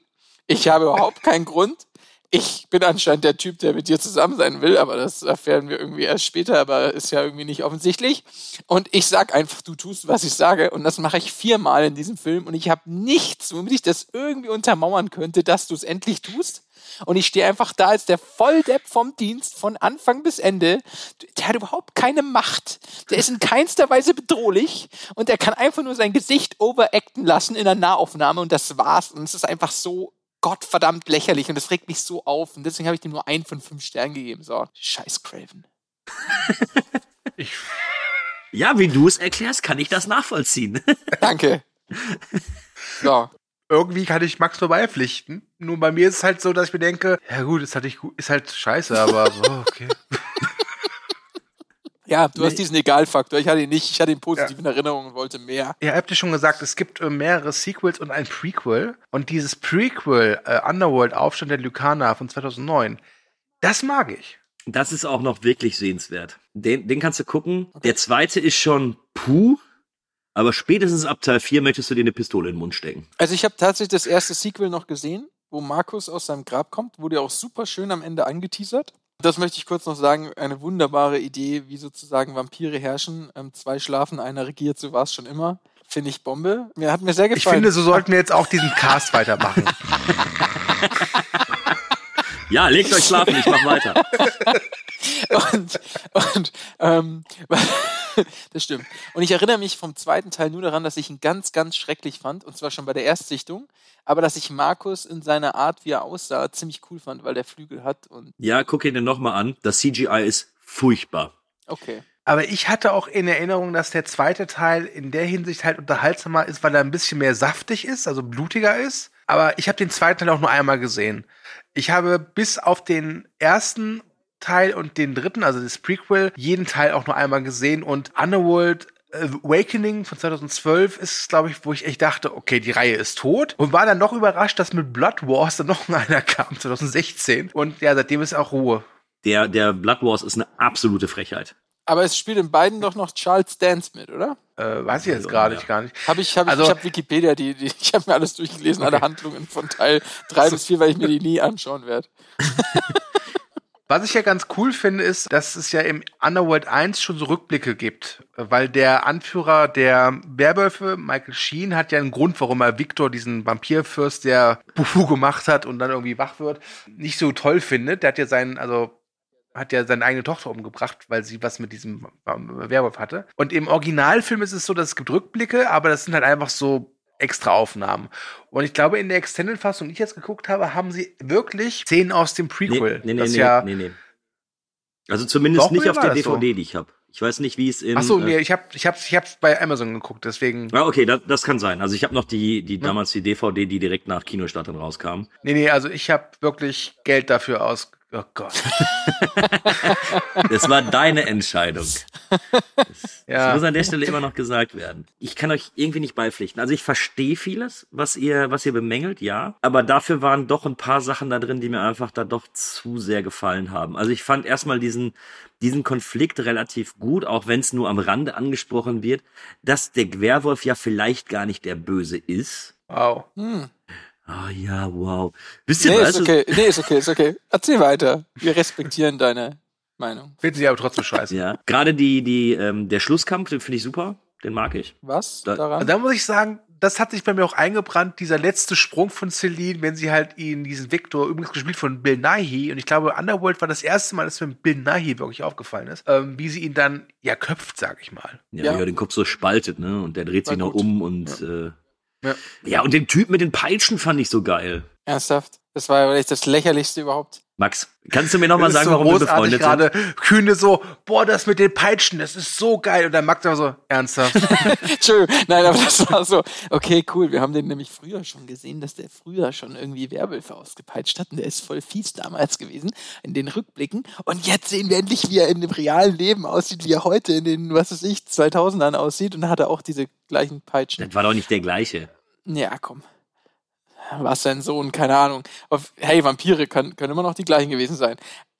ich habe überhaupt keinen Grund, ich bin anscheinend der Typ, der mit dir zusammen sein will, aber das erfahren wir irgendwie erst später, aber ist ja irgendwie nicht offensichtlich. Und ich sag einfach, du tust, was ich sage. Und das mache ich viermal in diesem Film. Und ich habe nichts, womit ich das irgendwie untermauern könnte, dass du es endlich tust. Und ich stehe einfach da als der Volldepp vom Dienst von Anfang bis Ende. Der hat überhaupt keine Macht. Der ist in keinster Weise bedrohlich und der kann einfach nur sein Gesicht overacten lassen in der Nahaufnahme und das war's. Und es ist einfach so gottverdammt lächerlich und das regt mich so auf. Und deswegen habe ich dem nur einen von fünf Sternen gegeben. So, scheiß Craven. ja, wie du es erklärst, kann ich das nachvollziehen. Danke. So. Irgendwie kann ich Max nur beipflichten. Nur bei mir ist es halt so, dass ich mir denke, ja gut, ist halt, nicht gut, ist halt scheiße, aber oh, okay. Ja, du nee. hast diesen Egalfaktor. Ich hatte ihn nicht. Ich hatte ihn positiv ja. in Erinnerung und wollte mehr. Ja, habt ihr schon gesagt, es gibt äh, mehrere Sequels und ein Prequel. Und dieses Prequel, äh, Underworld, Aufstand der Lucana von 2009, das mag ich. Das ist auch noch wirklich sehenswert. Den, den kannst du gucken. Okay. Der zweite ist schon puh. Aber spätestens ab Teil 4 möchtest du dir eine Pistole in den Mund stecken. Also ich habe tatsächlich das erste Sequel noch gesehen, wo Markus aus seinem Grab kommt. Wurde ja auch super schön am Ende angeteasert. Das möchte ich kurz noch sagen. Eine wunderbare Idee, wie sozusagen Vampire herrschen. Ähm, zwei schlafen, einer regiert, so war es schon immer. Finde ich Bombe. Mir hat mir sehr gefallen. Ich finde, so sollten wir jetzt auch diesen Cast weitermachen. ja, legt euch schlafen, ich mach weiter. und und ähm, das stimmt. Und ich erinnere mich vom zweiten Teil nur daran, dass ich ihn ganz, ganz schrecklich fand, und zwar schon bei der Erstsichtung, aber dass ich Markus in seiner Art, wie er aussah, ziemlich cool fand, weil der Flügel hat. Und ja, guck ihn dir nochmal an. Das CGI ist furchtbar. Okay. Aber ich hatte auch in Erinnerung, dass der zweite Teil in der Hinsicht halt unterhaltsamer ist, weil er ein bisschen mehr saftig ist, also blutiger ist. Aber ich habe den zweiten Teil auch nur einmal gesehen. Ich habe bis auf den ersten Teil und den dritten, also das Prequel, jeden Teil auch nur einmal gesehen und Underworld Awakening von 2012 ist, glaube ich, wo ich echt dachte, okay, die Reihe ist tot und war dann noch überrascht, dass mit Blood Wars dann noch einer kam, 2016 und ja, seitdem ist auch Ruhe. Der, der Blood Wars ist eine absolute Frechheit. Aber es spielt in beiden doch noch Charles Dance mit, oder? Äh, weiß ich jetzt gerade ja. gar nicht. Habe ich, hab ich, also, ich habe Wikipedia, die, die ich habe mir alles durchgelesen, okay. alle Handlungen von Teil 3 bis 4, weil ich mir die nie anschauen werde. Was ich ja ganz cool finde, ist, dass es ja im Underworld 1 schon so Rückblicke gibt. Weil der Anführer der Werwölfe, Michael Sheen, hat ja einen Grund, warum er Victor, diesen Vampirfürst, der Bufu gemacht hat und dann irgendwie wach wird, nicht so toll findet. Der hat ja seinen, also hat ja seine eigene Tochter umgebracht, weil sie was mit diesem Werwolf hatte. Und im Originalfilm ist es so, dass es gibt Rückblicke, aber das sind halt einfach so extra Aufnahmen. Und ich glaube, in der Extended-Fassung, die ich jetzt geguckt habe, haben sie wirklich Szenen aus dem Prequel. Nee, nee, nee, nee, ja nee, nee. Also zumindest nicht auf der DVD, so? die ich habe. Ich weiß nicht, wie es in. Ach so, nee, äh, ich habe ich hab, ich hab's bei Amazon geguckt, deswegen. Ja, okay, das, das kann sein. Also ich habe noch die, die damals die DVD, die direkt nach Kinostart dann rauskam. Nee, nee, also ich habe wirklich Geld dafür aus, Oh Gott. das war deine Entscheidung. Das, ja. das muss an der Stelle immer noch gesagt werden. Ich kann euch irgendwie nicht beipflichten. Also ich verstehe vieles, was ihr, was ihr bemängelt, ja. Aber dafür waren doch ein paar Sachen da drin, die mir einfach da doch zu sehr gefallen haben. Also ich fand erstmal diesen, diesen Konflikt relativ gut, auch wenn es nur am Rande angesprochen wird, dass der Werwolf ja vielleicht gar nicht der Böse ist. Wow. Hm. Ah oh, ja, wow. Wisst ihr nee, was? Ist okay. Nee, ist okay, ist okay. Erzähl weiter. Wir respektieren deine Meinung. Finden sie aber trotzdem scheiße. ja. Gerade die, die, ähm, der Schlusskampf, den finde ich super. Den mag ich. Was da, daran? Da muss ich sagen, das hat sich bei mir auch eingebrannt, dieser letzte Sprung von Celine, wenn sie halt ihn, diesen Victor, übrigens gespielt von Bill Nighy, und ich glaube, Underworld war das erste Mal, dass mir Bill Nighy wirklich aufgefallen ist, ähm, wie sie ihn dann ja köpft, sag ich mal. Ja, ja. den Kopf so spaltet, ne? Und der dreht war sich noch um und ja. äh, ja. ja, und den Typ mit den Peitschen fand ich so geil. Ernsthaft? Das war ja echt das lächerlichste überhaupt. Max, kannst du mir noch mal sagen, so warum wir befreundet grade. sind? Kühne so, boah, das mit den Peitschen, das ist so geil. Und dann Max immer so, ernsthaft. Entschuldigung, nein, aber das war so, okay, cool. Wir haben den nämlich früher schon gesehen, dass der früher schon irgendwie Werwölfe ausgepeitscht hat. Und der ist voll fies damals gewesen, in den Rückblicken. Und jetzt sehen wir endlich, wie er in dem realen Leben aussieht, wie er heute in den, was weiß ich, 2000ern aussieht. Und da hat er auch diese gleichen Peitschen. Das war doch nicht der gleiche. Ja, komm war sein Sohn, keine Ahnung. Auf, hey, Vampire können, können immer noch die gleichen gewesen sein.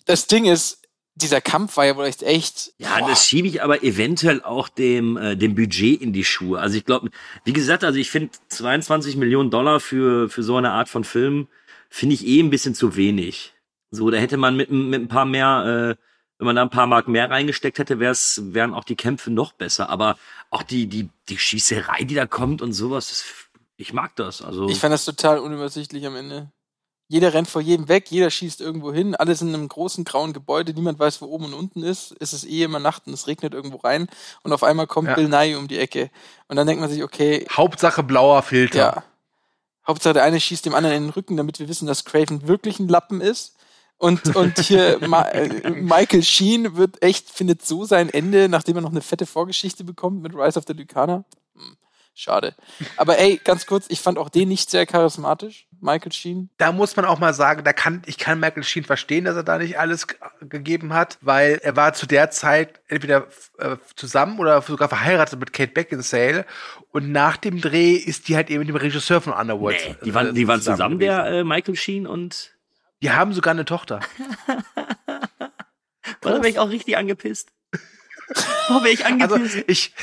Das Ding ist, dieser Kampf war ja wohl echt echt. Ja, boah. das schiebe ich aber eventuell auch dem, äh, dem Budget in die Schuhe. Also ich glaube, wie gesagt, also ich finde 22 Millionen Dollar für, für so eine Art von Film finde ich eh ein bisschen zu wenig. So, da hätte man mit, mit ein paar mehr, äh, wenn man da ein paar Mark mehr reingesteckt hätte, wär's, wären auch die Kämpfe noch besser. Aber auch die, die, die Schießerei, die da kommt und sowas, das, ich mag das. Also Ich fand das total unübersichtlich am Ende. Jeder rennt vor jedem weg, jeder schießt irgendwo hin, alle sind in einem großen grauen Gebäude, niemand weiß, wo oben und unten ist. Es ist eh immer Nacht und es regnet irgendwo rein und auf einmal kommt Ja. Bill Nye um die Ecke. Und dann denkt man sich, okay, Hauptsache blauer Filter. ja. Hauptsache der eine schießt dem anderen in den Rücken, damit wir wissen, dass Craven wirklich ein Lappen ist. Und, und hier Ma äh, Michael Sheen wird echt, findet so sein Ende, nachdem er noch eine fette Vorgeschichte bekommt mit Rise of the Lucana. Hm, schade. Aber ey, ganz kurz, ich fand auch den nicht sehr charismatisch, Michael Sheen. Da muss man auch mal sagen, da kann, ich kann Michael Sheen verstehen, dass er da nicht alles gegeben hat, weil er war zu der Zeit entweder äh, zusammen oder sogar verheiratet mit Kate Beckinsale und nach dem Dreh ist die halt eben mit dem Regisseur von Underworld. nee, die waren, die waren zusammen, gewesen. der äh, Michael Sheen und Die haben sogar eine Tochter. da wäre ich auch richtig angepisst. Wäre ich Also angepisst. ich,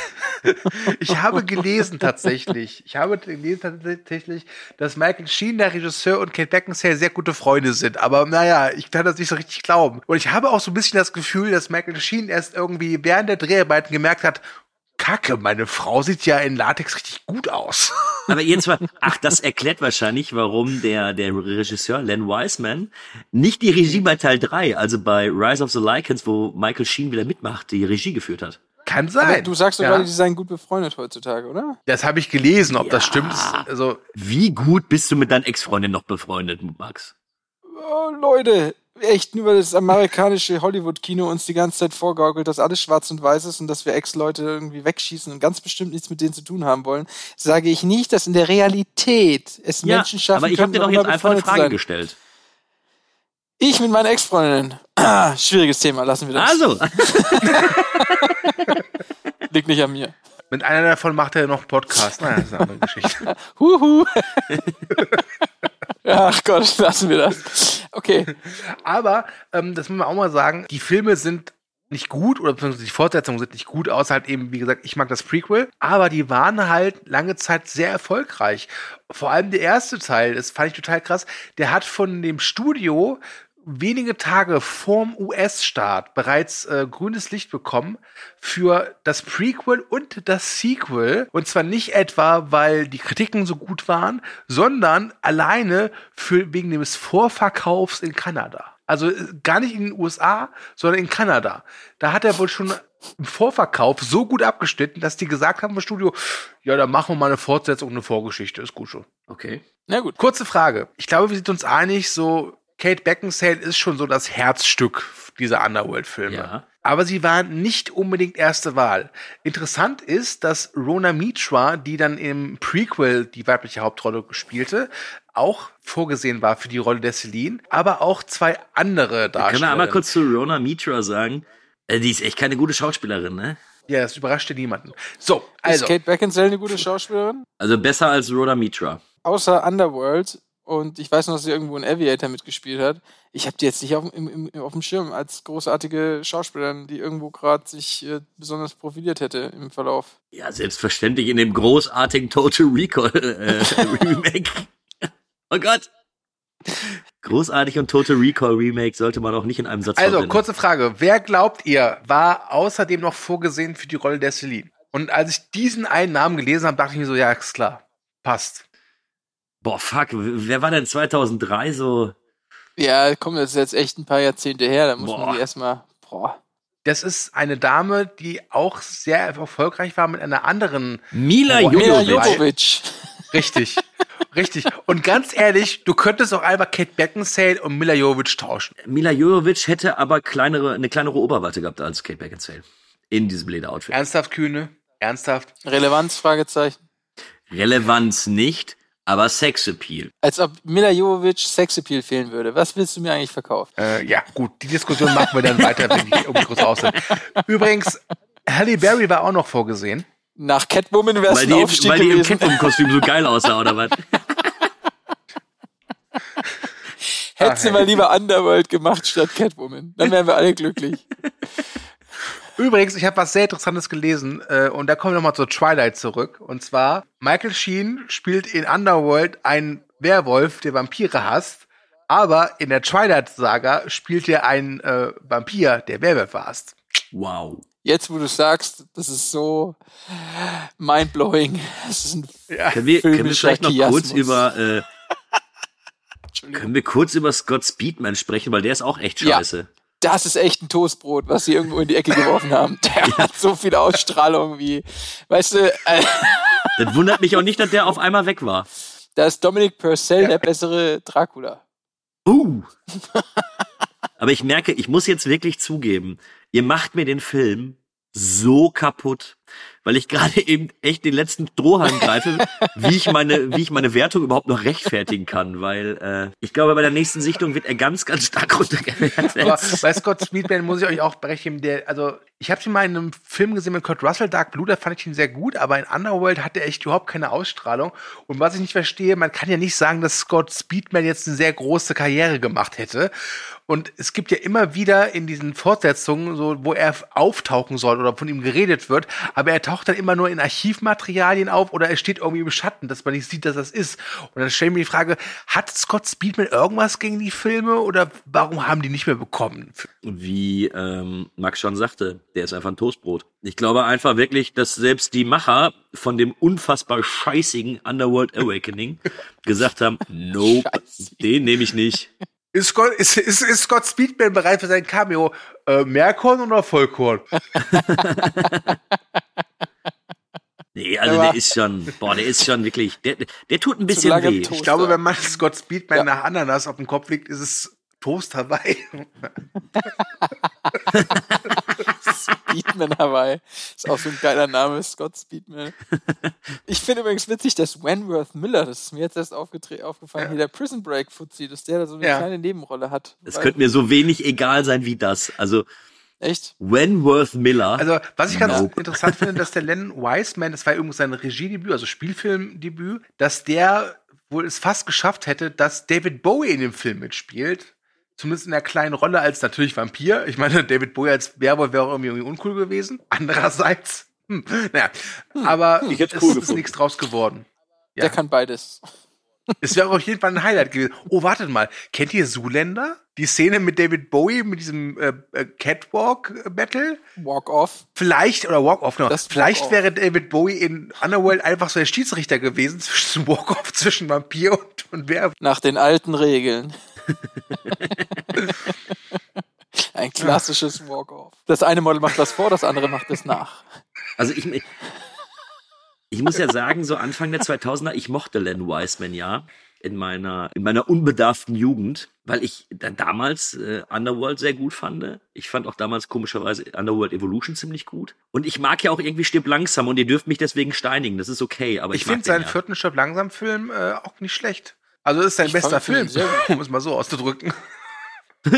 ich habe gelesen tatsächlich, ich habe gelesen tatsächlich, dass Michael Sheen, der Regisseur, und Kate Beckinsale sehr gute Freunde sind. Aber naja, ich kann das nicht so richtig glauben. Und ich habe auch so ein bisschen das Gefühl, dass Michael Sheen erst irgendwie während der Dreharbeiten gemerkt hat, Kacke, meine Frau sieht ja in Latex richtig gut aus. Aber jetzt mal, ach, das erklärt wahrscheinlich, warum der, der Regisseur Len Wiseman nicht die Regie bei Teil 3, also bei Rise of the Lycans, wo Michael Sheen wieder mitmacht, die Regie geführt hat. Kann sein. Aber du sagst doch ja. gerade, die seien gut befreundet heutzutage, oder? Das habe ich gelesen, ob das stimmt. Also, Wie gut bist du mit deiner Ex-Freundin noch befreundet, Max? Oh, Leute, echt, nur das amerikanische Hollywood-Kino uns die ganze Zeit vorgaukelt, dass alles schwarz und weiß ist und dass wir Ex-Leute irgendwie wegschießen und ganz bestimmt nichts mit denen zu tun haben wollen, sage ich nicht, dass in der Realität es Menschen schaffen aber ich habe dir doch jetzt einfach eine Frage gestellt. Ich mit meiner Ex-Freundin. Ah, schwieriges Thema, lassen wir das. Also, Liegt nicht an mir. Mit einer davon macht er noch einen Podcast. Naja, das ist eine andere Geschichte. Huhu. Ach Gott, lassen wir das. Okay. Aber, ähm, das muss man auch mal sagen, die Filme sind nicht gut oder beziehungsweise die Fortsetzungen sind nicht gut, außer halt eben, wie gesagt, ich mag das Prequel, aber die waren halt lange Zeit sehr erfolgreich. Vor allem der erste Teil, das fand ich total krass, der hat von dem Studio wenige Tage vorm US-Start bereits äh, grünes Licht bekommen für das Prequel und das Sequel. Und zwar nicht etwa, weil die Kritiken so gut waren, sondern alleine für, wegen des Vorverkaufs in Kanada. Also äh, gar nicht in den USA, sondern in Kanada. Da hat er wohl schon im Vorverkauf so gut abgeschnitten, dass die gesagt haben im Studio, ja, dann machen wir mal eine Fortsetzung, eine Vorgeschichte, ist gut schon. okay. Na gut. Kurze Frage. Ich glaube, wir sind uns einig, so Kate Beckinsale ist schon so das Herzstück dieser Underworld-Filme. Ja. Aber sie waren nicht unbedingt erste Wahl. Interessant ist, dass Rona Mitra, die dann im Prequel die weibliche Hauptrolle spielte, auch vorgesehen war für die Rolle der Celine, aber auch zwei andere Können Darsteller. wir einmal kurz zu Rona Mitra sagen? Äh, Die ist echt keine gute Schauspielerin, ne? Ja, das überraschte niemanden. So, Ist also. Kate Beckinsale eine gute Schauspielerin? Also besser als Rhoda Mitra. Außer Underworld. Und ich weiß noch, dass sie irgendwo in Aviator mitgespielt hat. Ich habe die jetzt nicht auf, dem- im, im, auf dem Schirm als großartige Schauspielerin, die irgendwo gerade sich äh, besonders profiliert hätte im Verlauf. Ja, selbstverständlich in dem großartigen Total Recall äh, Remake. oh Gott. Großartig und Total Recall Remake sollte man auch nicht in einem Satz Also, verwenden. kurze Frage. Wer glaubt ihr, war außerdem noch vorgesehen für die Rolle der Celine? Und als ich diesen einen Namen gelesen habe, dachte ich mir so, ja, ist klar. Passt. Boah, fuck, wer war denn 2003 so? Ja, komm, das ist jetzt echt ein paar Jahrzehnte her. Da muss Boah. man die erstmal. Boah. Das ist eine Dame, die auch sehr erfolgreich war mit einer anderen. Mila. Jovovich. Richtig. Richtig. Und ganz ehrlich, du könntest auch einfach Kate Beckinsale und Mila Jovovich tauschen. Mila Jovovich hätte aber kleinere, eine kleinere Oberweite gehabt als Kate Beckinsale. In diesem Lederoutfit. Ernsthaft, Kühne? Ernsthaft? Relevanz? Fragezeichen. Relevanz nicht, aber Sexappeal. Als ob Mila Jovovich Sexappeal fehlen würde. Was willst du mir eigentlich verkaufen? Äh, ja, gut. Die Diskussion machen wir dann weiter, wenn die Umkurs aus sind. Übrigens, Halle Berry war auch noch vorgesehen. Nach Catwoman wäre es Weil ein die, Aufstieg weil die im. Catwoman-Kostüm so geil aussah, oder was? Hätte sie mal lieber Underworld gemacht statt Catwoman. Dann wären wir alle glücklich. Übrigens, ich habe was sehr Interessantes gelesen äh, und da kommen wir nochmal zur Twilight zurück. Und zwar, Michael Sheen spielt in Underworld einen Werwolf, der Vampire hasst, Aber in der Twilight-Saga spielt er einen äh, Vampir, der Werwolf warst. Wow. Jetzt, wo du sagst, das ist so mindblowing. Das ist ein Ja. Können wir, können wir vielleicht noch kurz über äh, können wir kurz über Scott Speedman sprechen, weil der ist auch echt Ja. Das ist echt ein Toastbrot, was sie irgendwo in die Ecke geworfen haben. Der hat so viel Ausstrahlung wie, weißt du, äh, Das wundert mich auch nicht, dass der auf einmal weg war. da ist Dominic Purcell der bessere Dracula. Uh. Aber ich merke, ich muss jetzt wirklich zugeben, ihr macht mir den Film so kaputt, weil ich gerade eben echt den letzten Strohhalm greife, wie ich meine, wie ich meine Wertung überhaupt noch rechtfertigen kann, weil äh, ich glaube, bei der nächsten Sichtung wird er ganz, ganz stark runtergewertet. Aber bei Scott Speedman muss ich euch auch berechnen, der, also ich habe ihn mal in einem Film gesehen mit Kurt Russell, Dark Blue, da fand ich ihn sehr gut, aber in Underworld hat er echt überhaupt keine Ausstrahlung. Und was ich nicht verstehe, man kann ja nicht sagen, dass Scott Speedman jetzt eine sehr große Karriere gemacht hätte. Und es gibt ja immer wieder in diesen Fortsetzungen, so, wo er auftauchen soll oder von ihm geredet wird, aber er taucht dann immer nur in Archivmaterialien auf oder er steht irgendwie im Schatten, dass man nicht sieht, dass das ist. Und dann stellen wir die Frage, hat Scott Speedman irgendwas gegen die Filme oder warum haben die nicht mehr bekommen? Wie ähm, Max schon sagte, der ist einfach ein Toastbrot. Ich glaube einfach wirklich, dass selbst die Macher von dem unfassbar scheißigen Underworld Awakening gesagt haben, nope, den nehme ich nicht. Ist Scott, ist, ist, ist Scott Speedman bereit für sein Cameo? Äh, Mehrkorn oder Vollkorn? Nee, also Aber- der ist schon, boah, der ist schon wirklich, der, der tut ein bisschen weh. Ich glaube, wenn man Scott Speedman Ja. nach Ananas auf dem Kopf liegt, ist es Toast Hawaii. Speedman Hawaii. Ist auch so ein geiler Name, Scott Speedman. Ich finde übrigens witzig, dass Wentworth Miller, das ist mir jetzt erst aufgefallen, hier der Prison Break Fuzzi, dass der da so eine Ja. kleine Nebenrolle hat. Es könnte mir so wenig egal sein wie das. Also Echt? Wentworth Miller. Also, was ich ganz Nope. interessant finde, dass der Len Wiseman, das war übrigens sein Regiedebüt, also Spielfilmdebüt, dass der wohl es fast geschafft hätte, dass David Bowie in dem Film mitspielt. Zumindest in einer kleinen Rolle als natürlich Vampir. Ich meine, David Bowie als Werwolf wäre auch irgendwie, irgendwie uncool gewesen. Andererseits, hm, naja, aber Ich hätt's es cool ist gefunden. nichts draus geworden. Ja. Der kann beides. Es wäre auf jeden Fall ein Highlight gewesen. Oh, wartet mal. Kennt ihr Zoolander? Die Szene mit David Bowie mit diesem äh, äh, Catwalk-Battle? Walk off. Vielleicht, oder Walk-Off, genau. Das Vielleicht Walk-Off. wäre David Bowie in Underworld einfach so der Schiedsrichter gewesen zwischen Walk-Off, zwischen Vampir und, und Werwolf. Nach den alten Regeln. Ein klassisches Walk-off. Das eine Model macht das vor, das andere macht es nach. Also ich, ich muss ja sagen, so Anfang der 2000er, ich mochte Len Wiseman ja in meiner, in meiner unbedarften Jugend, weil ich dann damals äh, Underworld sehr gut fand. Ich fand auch damals komischerweise Underworld Evolution ziemlich gut. Und ich mag ja auch irgendwie Stirb langsam und ihr dürft mich deswegen steinigen. Das ist okay, aber ich, Ich finde seinen ja. vierten Stopp langsam Film äh, auch nicht schlecht. Also ist sein Ich bester Film, um es mal so auszudrücken.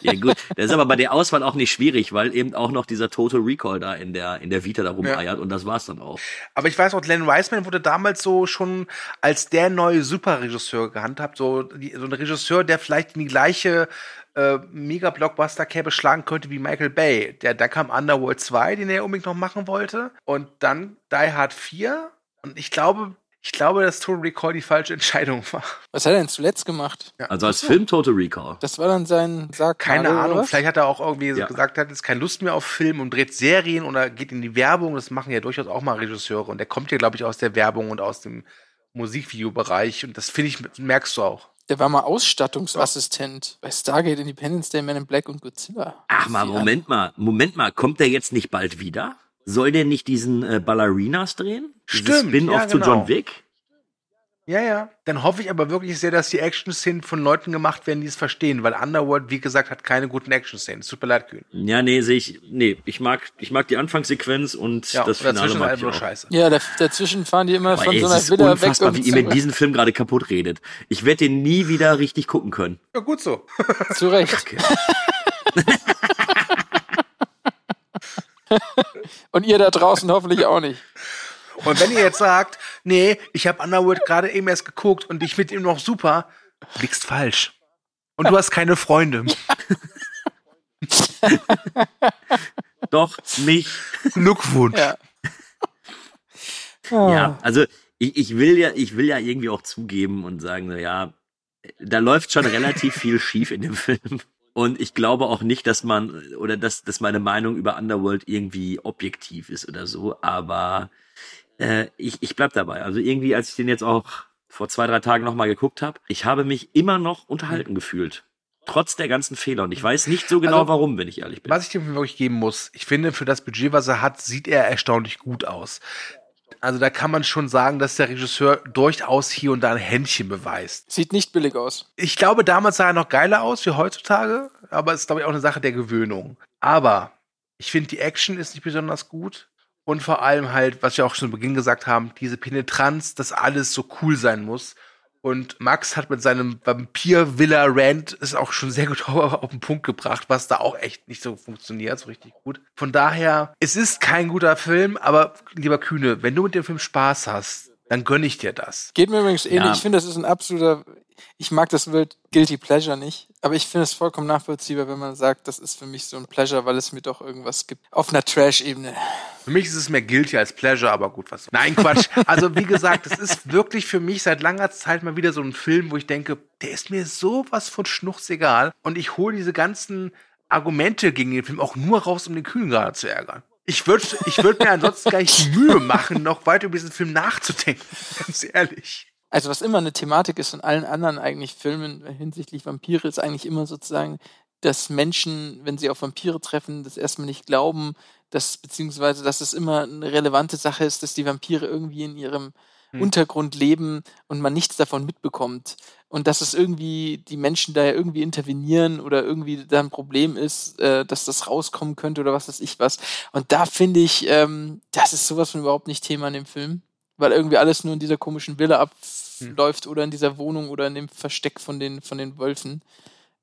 Ja gut, das ist aber bei der Auswahl auch nicht schwierig, weil eben auch noch dieser Total Recall da in der, in der Vita da rumeiert und das war's dann auch. Aber ich weiß auch, Len Wiseman wurde damals so schon als der neue Superregisseur gehandhabt. So, die, so ein Regisseur, der vielleicht in die gleiche äh, Mega-Blockbuster-Kerbe schlagen könnte wie Michael Bay. Der, da kam Underworld 2, den er unbedingt noch machen wollte. Und dann Die Hard 4. Und ich glaube, ich glaube, dass Total Recall die falsche Entscheidung war. Was hat er denn zuletzt gemacht? Also als Film Total Recall. Das war dann sein Sarg. Keine Ahnung, vielleicht hat er auch irgendwie so Ja. gesagt, hat jetzt keine Lust mehr auf Film und dreht Serien oder geht in die Werbung. Das machen ja durchaus auch mal Regisseure. Und der kommt ja, glaube ich, aus der Werbung und aus dem Musikvideobereich. Und das finde ich, merkst du auch. Der war mal Ausstattungsassistent bei Stargate, Independence Day, Man in Black und Godzilla. Ach mal, Ja. Moment mal, Moment mal, kommt der jetzt nicht bald wieder? Soll der nicht diesen äh, Ballerinas drehen? Stimmt, Spin-off ja, zu genau. John Wick? Ja, ja. Dann hoffe ich aber wirklich sehr, dass die Action-Szenen von Leuten gemacht werden, die es verstehen, weil Underworld, wie gesagt, hat keine guten Action-Szenen. Es Tut mir leid, Kühn. Ja, nee, sehe ich. Nee, ich mag, ich mag die Anfangssequenz und Ja, das Finale ist mag halt ich auch. scheiße. Ja, da, dazwischen fahren die immer Aber von ey, so es einer ist Villa weg unfassbar, und wie ihr mir diesen Film gerade kaputt redet. Ich werde den nie wieder richtig gucken können. Ja, gut so. zu Recht. und ihr da draußen hoffentlich auch nicht. Und wenn ihr jetzt sagt, nee, ich habe Underworld gerade eben erst geguckt und ich mit ihm noch super, liegst falsch. Und du hast keine Freunde. Doch, mich. Glückwunsch. Ja. Ja, also ich, ich will ja, ich will ja irgendwie auch zugeben und sagen, na ja, da läuft schon relativ viel schief in dem Film. Und ich glaube auch nicht, dass man oder dass, dass meine Meinung über Underworld irgendwie objektiv ist oder so. Aber äh, ich, ich bleib dabei. Also irgendwie, als ich den jetzt auch vor zwei, drei Tagen nochmal geguckt habe, ich habe mich immer noch unterhalten gefühlt. Trotz der ganzen Fehler. Und ich weiß nicht so genau, Also, warum, wenn ich ehrlich bin. Was ich dem wirklich geben muss, ich finde, für das Budget, was er hat, sieht er erstaunlich gut aus. Also da kann man schon sagen, dass der Regisseur durchaus hier und da ein Händchen beweist. Sieht nicht billig aus. Ich glaube, damals sah er noch geiler aus wie heutzutage, aber es ist, glaube ich, auch eine Sache der Gewöhnung. Aber ich finde, die Action ist nicht besonders gut. Und vor allem halt, was wir auch schon zu Beginn gesagt haben, diese Penetranz, dass alles so cool sein muss. Und Max hat mit seinem Vampir-Villa-Rant es auch schon sehr gut auf den Punkt gebracht, was da auch echt nicht so funktioniert, so richtig gut. Von daher, es ist kein guter Film, aber lieber Kühne, wenn du mit dem Film Spaß hast, dann gönn ich dir das. Geht mir übrigens ähnlich. Ja. Ich finde, das ist ein absoluter. Ich mag das Wort Guilty Pleasure nicht, aber ich finde es vollkommen nachvollziehbar, wenn man sagt, das ist für mich so ein Pleasure, weil es mir doch irgendwas gibt. Auf einer Trash-Ebene. Für mich ist es mehr guilty als pleasure, aber gut, was. Nein, Quatsch. Also, wie gesagt, es ist wirklich für mich seit langer Zeit mal wieder so ein Film, wo ich denke, der ist mir sowas von schnuchs egal. Und ich hole diese ganzen Argumente gegen den Film auch nur raus, um den Kühn gerade zu ärgern. Ich würde ich würd mir ansonsten gar nicht Mühe machen, noch weiter über diesen Film nachzudenken. Ganz ehrlich. Also was immer eine Thematik ist in allen anderen eigentlich Filmen hinsichtlich Vampire, ist eigentlich immer sozusagen, dass Menschen, wenn sie auf Vampire treffen, das erstmal nicht glauben, dass, beziehungsweise, dass es immer eine relevante Sache ist, dass die Vampire irgendwie in ihrem Hm. Untergrund leben und man nichts davon mitbekommt. Und dass es irgendwie, die Menschen da ja irgendwie intervenieren oder irgendwie da ein Problem ist, äh, dass das rauskommen könnte oder was weiß ich was. Und da finde ich, ähm, das ist sowas von überhaupt nicht Thema in dem Film. Weil irgendwie alles nur in dieser komischen Villa abläuft oder in dieser Wohnung oder in dem Versteck von den, von den Wölfen.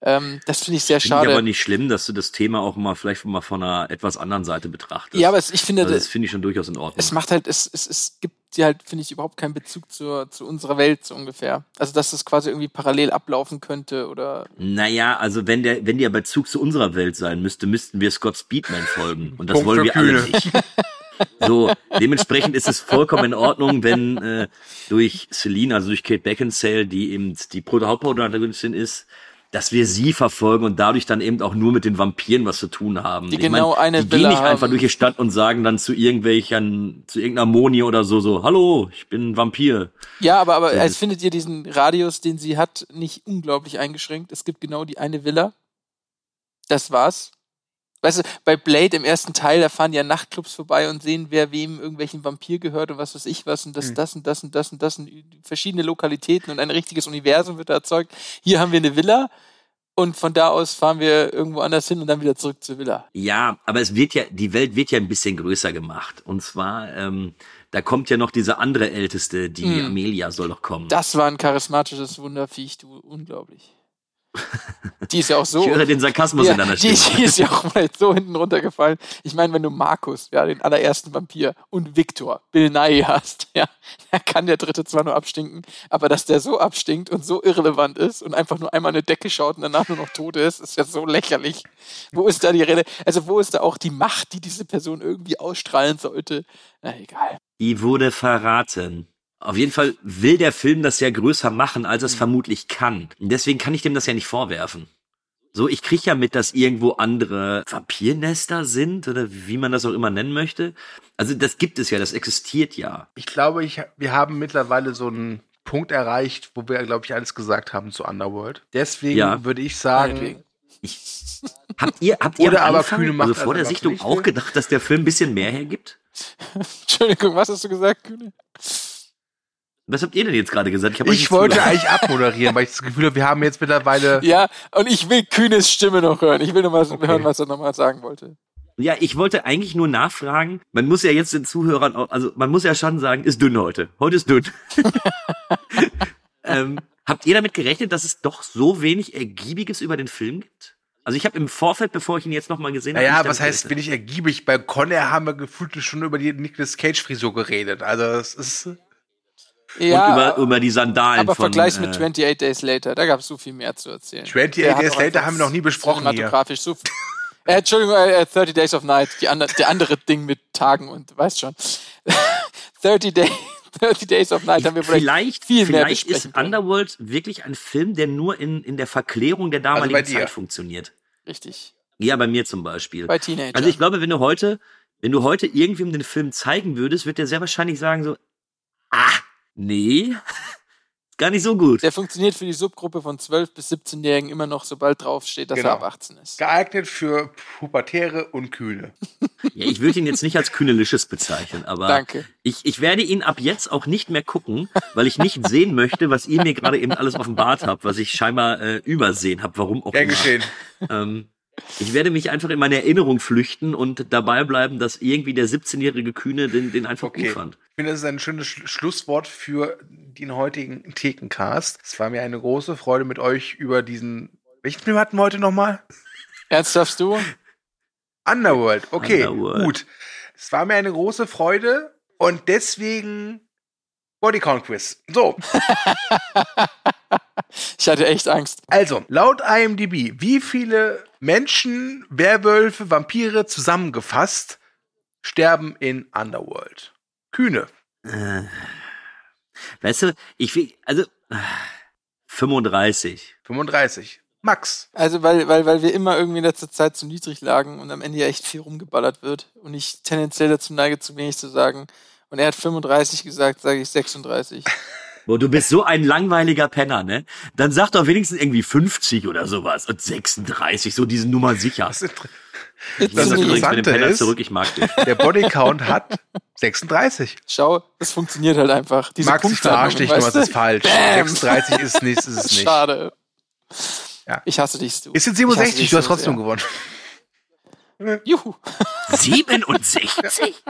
Ähm, das finde ich sehr Finde ich schade. aber nicht schlimm, dass du das Thema auch mal vielleicht mal von einer etwas anderen Seite betrachtest. Ja, aber es, ich finde, also das, das finde ich schon durchaus in Ordnung. es macht halt, es, es, es gibt dir halt, finde ich, überhaupt keinen Bezug zur, zu unserer Welt, so ungefähr. Also, dass das quasi irgendwie parallel ablaufen könnte oder. Naja, also wenn der, wenn der Bezug zu unserer Welt sein müsste, müssten wir Scott Speedman folgen. Und das Punkt wollen wir alle nicht. So, dementsprechend ist es vollkommen in Ordnung, wenn äh, durch Celine, also durch Kate Beckinsale, die eben die Pro- Hauptprotagonistin ist, dass wir sie verfolgen und dadurch dann eben auch nur mit den Vampiren was zu tun haben. Die Ich genau eine die gehen Villa nicht einfach haben. durch die Stadt und sagen dann zu irgendwelchen, zu irgendeiner Moni oder so, so, hallo, ich bin ein Vampir. Ja, aber, aber als findet ihr diesen Radius, den sie hat, nicht unglaublich eingeschränkt? Es gibt genau die eine Villa. Das war's. Weißt du, bei Blade im ersten Teil, da fahren ja Nachtclubs vorbei und sehen, wer wem irgendwelchen Vampir gehört und was weiß ich was und das, Mhm. das und das und das und das und verschiedene Lokalitäten und ein richtiges Universum wird da erzeugt. Hier haben wir eine Villa und von da aus fahren wir irgendwo anders hin und dann wieder zurück zur Villa. Ja, aber es wird ja, die Welt wird ja ein bisschen größer gemacht. Und zwar, ähm, da kommt ja noch diese andere Älteste, die Mhm. Amelia soll noch kommen. Das war ein charismatisches Wunderviech, du, unglaublich. Die ist ja auch so. Ich höre den Sarkasmus ja, in deiner die, Stimme. die ist ja auch mal so hinten runtergefallen. Ich meine, wenn du Markus, ja, den allerersten Vampir und Victor, Bill Nye hast, ja, da kann der dritte zwar nur abstinken, aber dass der so abstinkt und so irrelevant ist und einfach nur einmal eine Decke schaut und danach nur noch tot ist, ist ja so lächerlich. Wo ist da die Rede? Also wo ist da auch die Macht, die diese Person irgendwie ausstrahlen sollte? Na egal. Die wurde verraten. Auf jeden Fall will der Film das ja größer machen, als Mhm. es vermutlich kann. Und deswegen kann ich dem das ja nicht vorwerfen. So, ich krieg ja mit, dass irgendwo andere Vampirnester sind oder wie man das auch immer nennen möchte. Also das gibt es ja, das existiert ja. Ich glaube, ich, wir haben mittlerweile so einen Punkt erreicht, wo wir, glaube ich, alles gesagt haben zu Underworld. Deswegen Ja. würde ich sagen. Ich, habt ihr, habt ihr Oder am aber Anfang, Kühne macht also vor der Sichtung auch ne? gedacht, dass der Film ein bisschen mehr hergibt? Entschuldigung, was hast du gesagt, Kühne? Was habt ihr denn jetzt gerade gesagt? ich nicht wollte zugehört. eigentlich abmoderieren, weil ich das Gefühl habe, wir haben jetzt mittlerweile. Ja, und ich will Kühnes Stimme noch hören. Ich will noch mal Okay. hören, was er nochmal sagen wollte. Ja, ich wollte eigentlich nur nachfragen. Man muss ja jetzt den Zuhörern, auch, also man muss ja schon sagen, ist dünn heute. Heute ist dünn. ähm, habt ihr damit gerechnet, dass es doch so wenig Ergiebiges über den Film gibt? Also ich habe im Vorfeld, bevor ich ihn jetzt nochmal gesehen habe, Naja, was heißt, gerechnet. bin ich ergiebig? Bei Conner haben wir gefühlt schon über die Nicolas Cage-Frisur geredet. Also, das ist. Ja, Und über, über die Sandalen aber von... vergleich's mit äh, 28 Days Later, da gab's so viel mehr zu erzählen. 28 Der hat Days Later haben wir noch nie besprochen hier. Cinematografisch so viel. Äh, Entschuldigung, äh, 30 Days of Night, die andere, der andere Ding mit Tagen und weißt schon. 30 Days, 30 Days of Night haben wir vielleicht, Vielleicht, viel mehr vielleicht ist können. Underworld wirklich ein Film, der nur in, in der Verklärung der damaligen Also. Zeit funktioniert. Richtig. Ja, bei mir zum Beispiel. Bei Teenagern. Also ich glaube, wenn du heute, wenn du heute irgendwem den Film zeigen würdest, wird der sehr wahrscheinlich sagen so, ah, nee, gar nicht so gut. Der funktioniert für die Subgruppe von 12 bis 17-Jährigen immer noch, sobald draufsteht, dass Genau. er ab 18 ist. Geeignet für Pubertäre und Kühne. Ja, ich würde ihn jetzt nicht als kühnelisches bezeichnen, aber Danke. ich, ich werde ihn ab jetzt auch nicht mehr gucken, weil ich nicht sehen möchte, was ihr mir gerade eben alles offenbart habt, was ich scheinbar äh, übersehen habe, warum auch Gern immer. geschehen. Ähm, ich werde mich einfach in meine Erinnerung flüchten und dabei bleiben, dass irgendwie der 17-jährige Kühne den, den einfach Okay. gut fand. Ich finde, das ist ein schönes Sch Schlusswort für den heutigen Thekencast. Es war mir eine große Freude mit euch über diesen. Welchen Film hatten wir heute nochmal? Ernsthaft du? Underworld. Okay, Underworld. gut. Es war mir eine große Freude und deswegen Bodycount Quiz. So, Ich hatte echt Angst. also, laut IMDb, wie viele Menschen, Werwölfe, Vampire zusammengefasst sterben in Underworld? Kühne. Äh, weißt du, ich will, also äh, 35. 35. Max. Also, weil, weil, weil wir immer irgendwie in letzter Zeit zu niedrig lagen und am Ende ja echt viel rumgeballert wird und ich tendenziell dazu neige, zu wenig zu sagen. Und er hat 35 gesagt, sage ich 36. Boah, du bist so ein langweiliger Penner, ne? Dann sag doch wenigstens irgendwie 50 oder sowas und 36, so diese Nummer sicher. Das, ist- It's Das Das me. übrigens mit dem Interessante Penner ist- zurück, ich mag dich. der Bodycount hat 36. Schau, das funktioniert halt einfach. Diese Max, ich verarsche dich nur, Punktlandung, es du? falsch. Bam. 36 ist nicht, ist es nicht. Schade. Ja. Ich hasse dich, Stu. Jetzt Ich hasse 67, dich du hast so trotzdem sehr. gewonnen. Juhu. 67?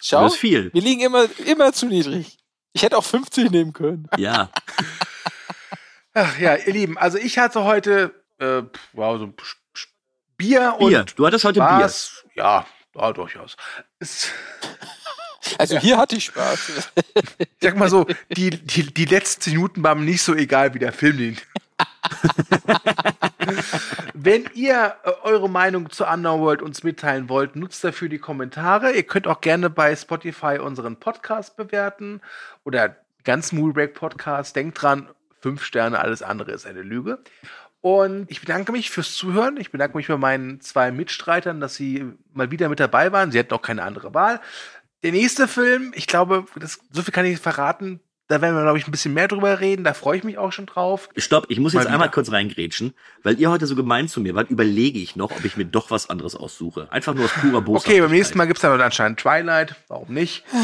Schau, Das ist viel. wir liegen immer, immer zu niedrig. Ich hätte auch 50 nehmen können. Ja. Ach ja, ihr Lieben, also ich hatte heute äh, wow, so Bier und Bier. Du hattest heute Spaß. Ja, ja, durchaus. Es, Also hier hatte ich Spaß. ich sag mal so, die, die, die letzten Minuten waren mir nicht so egal wie der Film. Den. Wenn ihr äh, eure Meinung zu Underworld uns mitteilen wollt, nutzt dafür die Kommentare. Ihr könnt auch gerne bei Spotify unseren Podcast bewerten oder ganz Moolbreak Podcast. Denkt dran, fünf Sterne, alles andere ist eine Lüge. Und ich bedanke mich fürs Zuhören. Ich bedanke mich bei meinen zwei Mitstreitern, dass sie mal wieder mit dabei waren. Sie hatten auch keine andere Wahl. Der nächste Film, ich glaube, das, so viel kann ich verraten. Da werden wir, glaube ich, ein bisschen mehr drüber reden. Da freue ich mich auch schon drauf. Stopp, ich muss jetzt Mal einmal wieder. kurz reingrätschen, weil ihr heute so gemein zu mir wart, überlege ich noch, ob ich mir doch was anderes aussuche. Einfach nur aus purer Boshaftigkeit. Okay, beim nächsten Mal gibt's dann anscheinend Twilight. Warum nicht?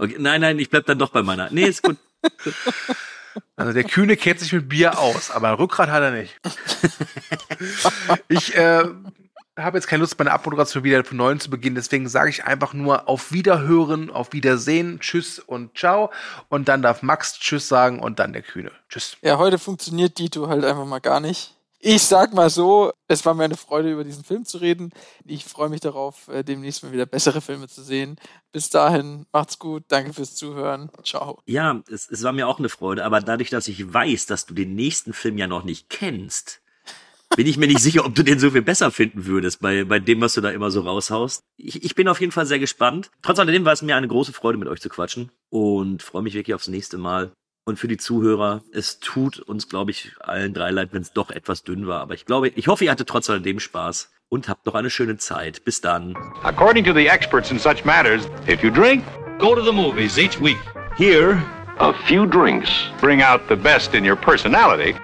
Okay, nein, nein, ich bleib dann doch bei meiner. Nee, ist gut. Also der Kühne kennt sich mit Bier aus, aber Rückgrat hat er nicht. ich äh, habe jetzt keine Lust, meine Abmoderation wieder von neuem zu beginnen. Deswegen sage ich einfach nur auf Wiederhören, auf Wiedersehen, Tschüss und Ciao. Und dann darf Max Tschüss sagen und dann der Kühne. Tschüss. Ja, heute funktioniert Dito halt einfach mal gar nicht. Ich sag mal so, es war mir eine Freude, über diesen Film zu reden. Ich freue mich darauf, äh, demnächst mal wieder bessere Filme zu sehen. Bis dahin, macht's gut, danke fürs Zuhören. Ciao. Ja, es, es war mir auch eine Freude, aber dadurch, dass ich weiß, dass du den nächsten Film ja noch nicht kennst, bin ich mir nicht sicher, ob du den so viel besser finden würdest, bei, bei dem, was du da immer so raushaust. Ich, ich bin auf jeden Fall sehr gespannt. Trotz alledem war es mir eine große Freude, mit euch zu quatschen und freue mich wirklich aufs nächste Mal. Und für die Zuhörer, es tut uns, glaube ich, allen drei leid, wenn es doch etwas dünn war. Aber ich glaube, ich hoffe, ihr hattet trotz alledem Spaß und habt noch eine schöne Zeit. Bis dann. According to the experts in such matters, if you drink, Go to the movies each week. here, A few drinks. bring out the best in your personality.